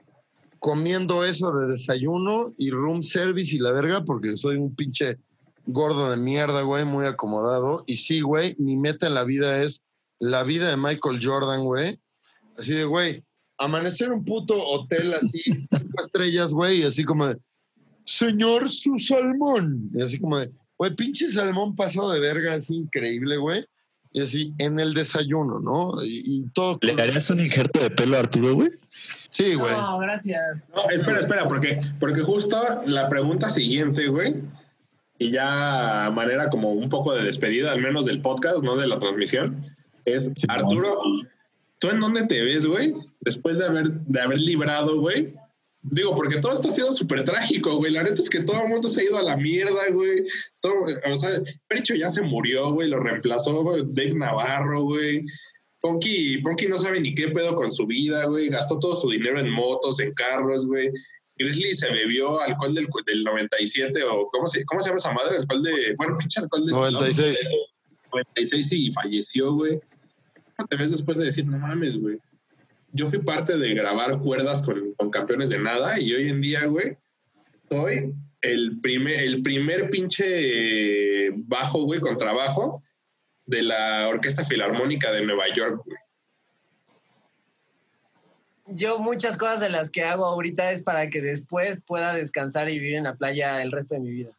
comiendo eso de desayuno y room service y la verga? Porque soy un pinche gordo de mierda, güey, muy acomodado. Y sí, güey, mi meta en la vida es la vida de Michael Jordan, güey. Así de, güey, amanecer un puto hotel así, cinco estrellas, güey, y así como de, señor, su salmón. Y así como de, güey, pinche salmón pasado de verga, así increíble, güey. Y así, en el desayuno, ¿no? Y, y todo. ¿Le harías un injerto de pelo a Arturo, güey? Sí, güey. No, gracias. No, espera, espera, porque, porque justo la pregunta siguiente, güey, y ya a manera como un poco de despedida, al menos del podcast, no de la transmisión, es Sí, Arturo, ¿tú en dónde te ves, güey? Después de haber, de haber librado, güey. Digo, porque todo esto ha sido súper trágico, güey. La neta es que todo el mundo se ha ido a la mierda, güey. Todo, o sea, Pericho ya se murió, güey. Lo reemplazó güey, Dave Navarro, güey. Ponky, Ponky no sabe ni qué pedo con su vida, güey. Gastó todo su dinero en motos, en carros, güey. Grizzly se bebió alcohol del, del 97 o ¿cómo se, ¿cómo se llama esa madre? Alcohol de, bueno, pinche alcohol de 96. 96 y falleció, güey. ¿Cómo te ves después de decir, no mames, güey? Yo fui parte de grabar cuerdas con, con campeones de nada y hoy en día, güey, soy el primer, el primer pinche bajo, güey, con trabajo de la Orquesta Filarmónica de Nueva York, güey. Yo muchas cosas de las que hago ahorita es para que después pueda descansar y vivir en la playa el resto de mi vida.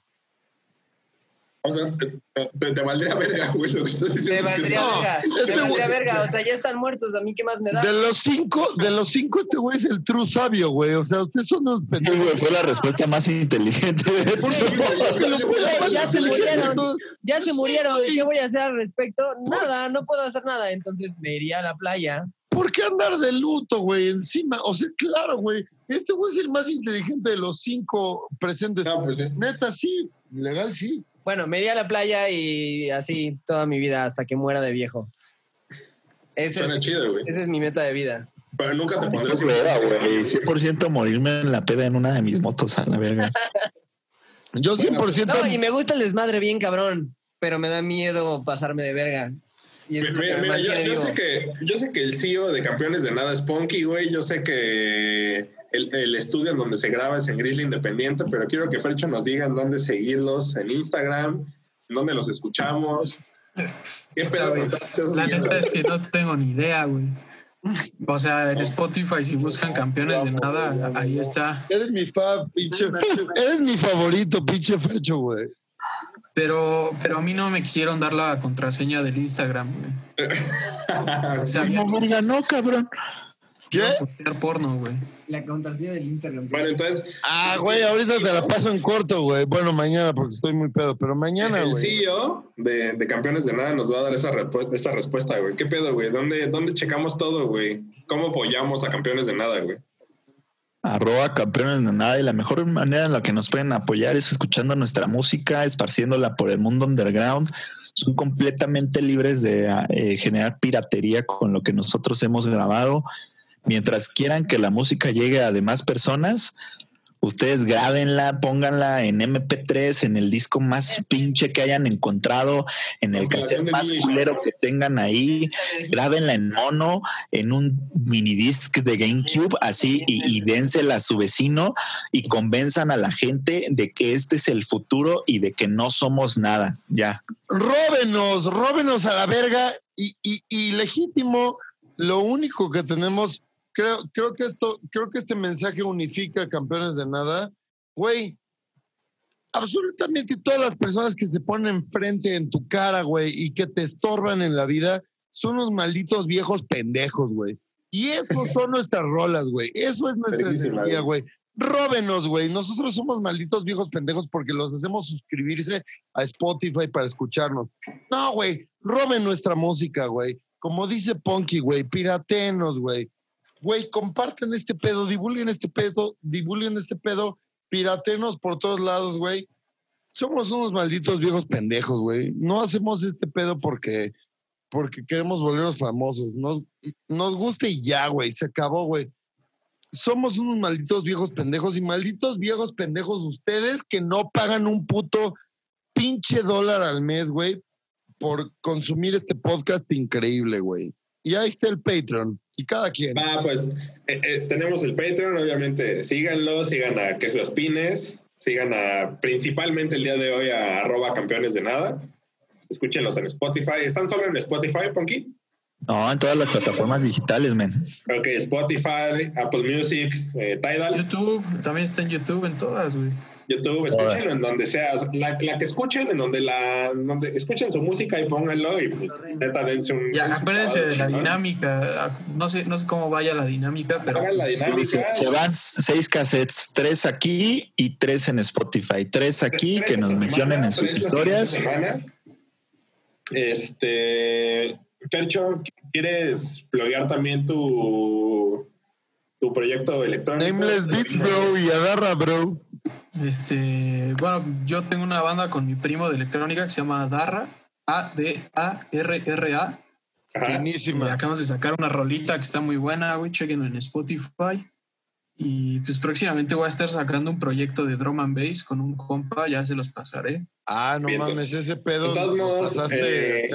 O sea, te, te- te valdría [LAUGHS] verga, güey, lo que estás diciendo. es que valdría no. verga, este me valdría güey- verga, o sea, ya están muertos, a mí qué más me da. De los cinco, de los cinco, este güey es el true sabio, güey. O sea, ustedes son unos Sí, pendejos. güey, fue la respuesta más inteligente de Por esto. supuesto que lo puedo Ya más se murieron. Ya se Sí, murieron. ¿qué voy a hacer al respecto? Nada, no puedo hacer nada, entonces me iría a la playa. ¿Por qué andar de luto, güey? Encima, o sea, claro, güey. Este güey es el más inteligente de los cinco presentes. No, pues sí. Neta, sí. Legal, sí. Bueno, me iría a la playa y así toda mi vida hasta que muera de viejo. Ese Suena es, chido, güey. esa es mi meta de vida. Pero nunca te pondrás Hueva, güey. 100% morirme en la peda en una de mis motos, a la verga. [LAUGHS] Yo 100%. No, y me gusta el desmadre bien cabrón, pero me da miedo pasarme de verga. Y es Mira, mira, yo, yo sé que, yo sé que el CEO de Campeones de Nada es Punky, güey. Yo sé que el, el estudio en donde se graba es en Grizzly Independiente, pero quiero que Fercho nos diga en dónde seguirlos en Instagram, en dónde los escuchamos. ¿Qué pedo La neta es que no tengo ni idea, güey. O sea, en Spotify, si buscan campeones de nada, ahí está. Eres mi fa, pinche. [LAUGHS] Eres mi favorito, pinche Fercho, güey. Pero, pero a mí no me quisieron dar la contraseña del Instagram, güey. [LAUGHS] O sea, No, verga, no, cabrón. ¿Qué? postear porno, güey. La contraseña del Instagram. bueno, entonces. Ah, güey, ahorita te la paso en corto, güey. Bueno, mañana porque estoy muy pedo, pero mañana, El güey. CEO de, de Campeones de Nada nos va a dar esa, esa respuesta, güey. ¿Qué pedo, güey? ¿Dónde, ¿Dónde checamos todo, güey? ¿Cómo apoyamos a Campeones de Nada, güey? Arroba campeones de nada y la mejor manera en la que nos pueden apoyar es escuchando nuestra música, esparciéndola por el mundo underground. Son completamente libres de eh, generar piratería con lo que nosotros hemos grabado. Mientras quieran que la música llegue a demás personas, ustedes grábenla, pónganla en MP3, en el disco más pinche que hayan encontrado, en el cassette más culero que tengan ahí, grábenla en mono, en un mini disc de GameCube, así, y, y dénsela a su vecino y convenzan a la gente de que este es el futuro y de que no somos nada. Ya. Róbenos, róbenos a la verga y, y, y legítimo. Lo único que tenemos, creo, creo que esto, creo que este mensaje unifica a campeones de nada. Güey, absolutamente todas las personas que se ponen enfrente en tu cara, güey, y que te estorban en la vida, son unos malditos viejos pendejos, güey. Y esos [LAUGHS] son nuestras rolas, güey. Eso es nuestra energía, güey. Róbenos, güey. Nosotros somos malditos viejos pendejos porque los hacemos suscribirse a Spotify para escucharnos. No, güey. Roben nuestra música, güey. Como dice Punky, güey. Piratenos, güey. Güey, comparten este pedo, divulguen este pedo, divulguen este pedo, piratenos por todos lados, güey. Somos unos malditos viejos pendejos, güey. No hacemos este pedo porque, porque queremos volvernos famosos. Nos, nos gusta y ya, güey, se acabó, güey. Somos unos malditos viejos pendejos y malditos viejos pendejos ustedes que no pagan un puto pinche dólar al mes, güey, por consumir este podcast increíble, güey. Y ahí está el Patreon. Y cada quien. Va, pues eh, eh, tenemos el Patreon, obviamente síganlo, sigan a Que Los Pines, sigan a principalmente el día de hoy a arroba campeones de nada. Escúchenlos en Spotify. ¿Están solo en Spotify, Ponky? No, en todas las plataformas digitales, men. Ok, Spotify, Apple Music, eh, Tidal. YouTube, también está en YouTube, en todas, güey. YouTube, escúchenlo en donde sea. La, la, que escuchen, en donde la donde escuchen su música y pónganlo y pues neta dense un. Ya, acuérdense de la dinámica. No sé, no sé cómo vaya la dinámica, pero. La dinámica, se, se, van seis cassettes, tres aquí y tres en Spotify. Tres aquí Tres que nos mencionen semana, en sus historias. Este. Percho, ¿quieres pluguear también tu, tu proyecto electrónico? Nameless Beats, bro, y agarra, bro. Este, bueno, yo tengo una banda con mi primo de electrónica que se llama Darra, A-D-A-R-R-A. Finísima. acabamos de sacar una rolita que está muy buena, güey. Chequenlo en Spotify. Y pues próximamente voy a estar sacando un proyecto de drum and bass con un compa, ya se los pasaré. Ah, no Vientos. mames, ese pedo De todos lo modos, pasaste eh,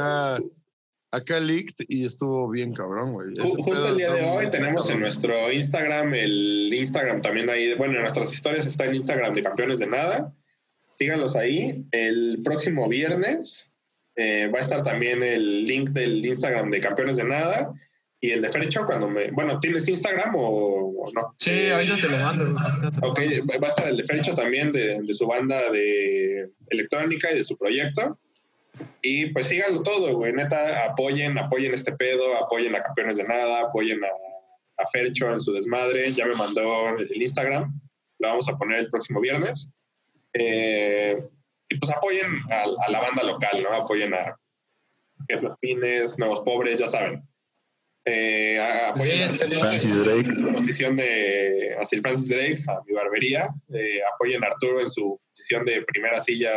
acá leaked y estuvo bien cabrón, güey. Justo el día de hoy tenemos en nuestro Instagram, el Instagram también ahí, bueno, en nuestras historias está en Instagram de Campeones de Nada. Síganlos ahí. El próximo viernes eh, va a estar también el link del Instagram de Campeones de Nada y el de Fercho cuando me... Bueno, ¿tienes Instagram o, o no? Sí, Eh, ahorita te lo mando. te Ok, va a estar el de Fercho también de, de su banda de electrónica y de su proyecto. Y pues síganlo todo, güey. Neta, apoyen, apoyen este pedo, apoyen a Campeones de Nada, apoyen a, a Fercho en su desmadre. Ya me mandó el Instagram. Lo vamos a poner el próximo viernes. Eh, y pues apoyen a, a la banda local, ¿no? Apoyen a Jeff Los Pines, Nuevos Pobres, ya saben. Eh, a- apoyen a- Sí, sí. Francis Drake. en su posición de a Sir Francis Drake, a mi barbería. Eh, apoyen a Arturo en su posición de primera silla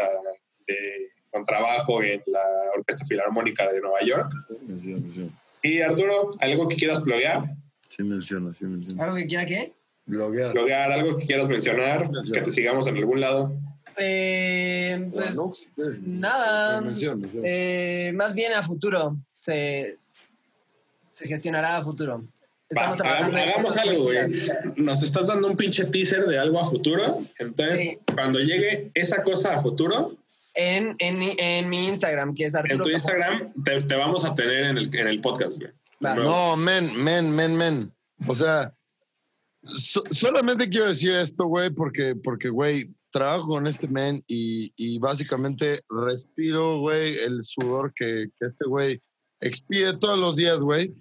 de contrabajo en la Orquesta Filarmónica de Nueva York. Menciona, sí. Y Arturo, ¿algo que quieras bloguear? Sí menciona, sí menciona. ¿Algo que quiera qué? Bloguear. ¿Bloguear algo que quieras mencionar? Que te sigamos en algún lado. Eh, pues si quieres. nada. Menciona, menciona. eh, más bien a futuro. Se, se gestionará a futuro. Va, hagamos, hagamos algo, güey. Nos estás dando un pinche teaser de algo a futuro. Entonces, Sí. cuando llegue esa cosa a futuro, En, en, en mi Instagram, que es Arturo. en tu. Instagram te, te vamos a tener en el, en el podcast, güey. No. Men, men, men, men. O sea, so- solamente quiero decir esto, güey, porque, porque, güey, trabajo con este men y, y básicamente respiro, güey, el sudor que, que este güey expide todos los días, güey.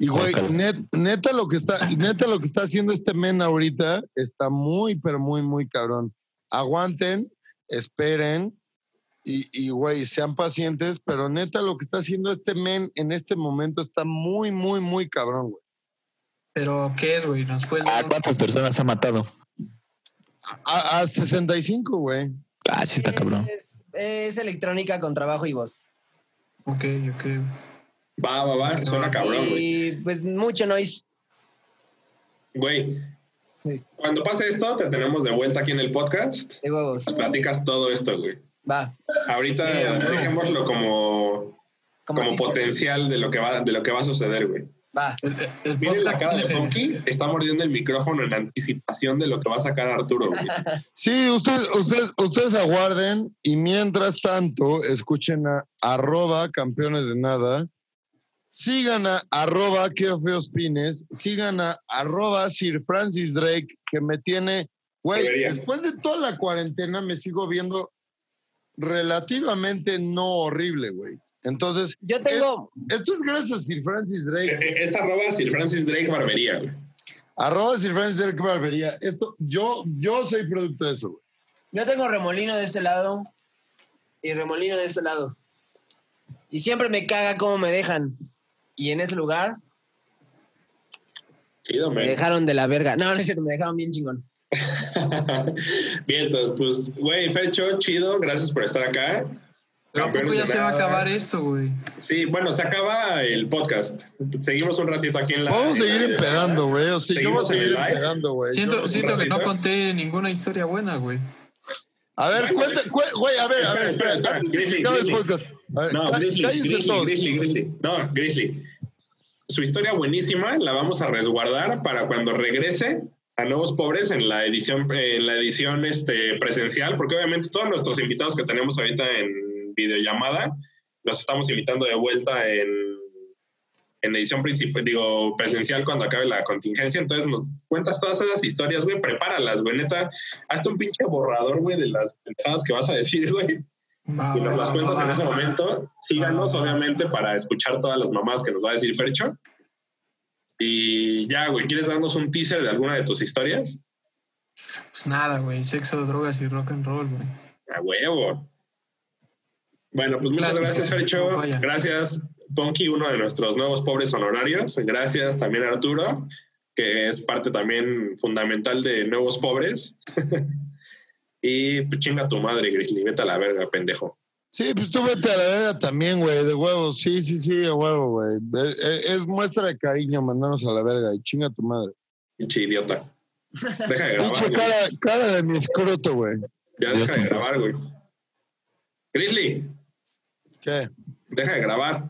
Y, güey, net- neta lo que está, neta lo que está haciendo este men ahorita está muy, pero muy, muy cabrón. Aguanten, esperen. Y, y, güey, sean pacientes, pero neta lo que está haciendo este men en este momento está muy, muy, muy cabrón, güey. Pero, ¿qué es, güey? ¿Nos puedes ¿A un- cuántas personas ha matado? A, a 65, güey. Ah, sí está cabrón. Es, es electrónica con trabajo y voz. Ok, ok. Va, va, va. Suena cabrón, güey. Y pues mucho noise. Güey, Sí. cuando pase esto, te tenemos de vuelta aquí en el podcast. De huevos. Nos platicas todo esto, güey. Va. Ahorita dejémoslo como, como potencial de lo que va, de lo que va a suceder, güey. Va. El, el Miren la cara de Ponky, está mordiendo el micrófono en anticipación de lo que va a sacar Arturo, güey. [LAUGHS] Sí, ustedes, ustedes, ustedes aguarden y mientras tanto escuchen a arroba campeones de nada. Sigan a arroba feos pines. Sigan a arroba Sir Francis Drake, que me tiene, güey, Debería. después de toda la cuarentena me sigo viendo relativamente no horrible, güey. Entonces, Yo tengo. esto es gracias a Sir Francis Drake. Eh, eh, Es arroba Sir Francis Drake Barbería, güey. Arroba Sir Francis Drake Barbería. Esto, yo, yo soy producto de eso, güey. Yo tengo remolino de este lado y remolino de este lado. Y siempre me caga cómo me dejan. Y en ese lugar Chido, me dejaron de la verga. No, no es cierto, me dejaron bien chingón. [LAUGHS] Bien, entonces, pues, güey, Fecho, chido, gracias por estar acá. Pero ¿a poco ya se va a acabar esto, güey? Sí, bueno, se acaba el podcast. Seguimos un ratito aquí en la. Vamos a seguir empedando, güey. O sea, yo voy a Seguimos en seguir el live. empedando, güey. Siento, siento que no conté ninguna historia buena, güey. A ver, cuenta, cu- güey, a ver, a ver, Espera, espera, Grizzly, No. Grizzly, Grizzly. No, Grizzly. Su historia buenísima la vamos a resguardar para cuando regrese a Nuevos Pobres en la edición, en la edición este, presencial, porque obviamente todos nuestros invitados que tenemos ahorita en videollamada, los estamos invitando de vuelta en, en edición principal, digo, presencial cuando acabe la contingencia. Entonces nos cuentas todas esas historias, güey, prepáralas, güey, neta. Hazte un pinche borrador, güey, de las pendejadas que vas a decir, güey Va, y nos va, las cuentas va, en ese momento. Síganos, obviamente, para escuchar todas las mamás que nos va a decir Fercho. Y ya, güey, ¿quieres darnos un teaser de alguna de tus historias? Pues nada, güey. Sexo, drogas y rock and roll, güey. A huevo. Bueno, pues muchas gracias, Fercho. no. Gracias, Ponky, uno de nuestros nuevos pobres honorarios. Gracias también a Arturo, que es parte también fundamental de Nuevos Pobres. [LAUGHS] y pues chinga tu madre, Grizzly. Vete a la verga, pendejo. Sí, pues tú vete a la verga también, güey, de huevos. Sí, sí, sí, de huevo, güey. Es, es- es muestra de cariño mandarnos a la verga y chinga tu madre. Pinche idiota. Deja de grabar. Pinche cara, cara de mi escroto, güey. Ya deja de grabar, güey. Grizzly, ¿Qué? deja de grabar.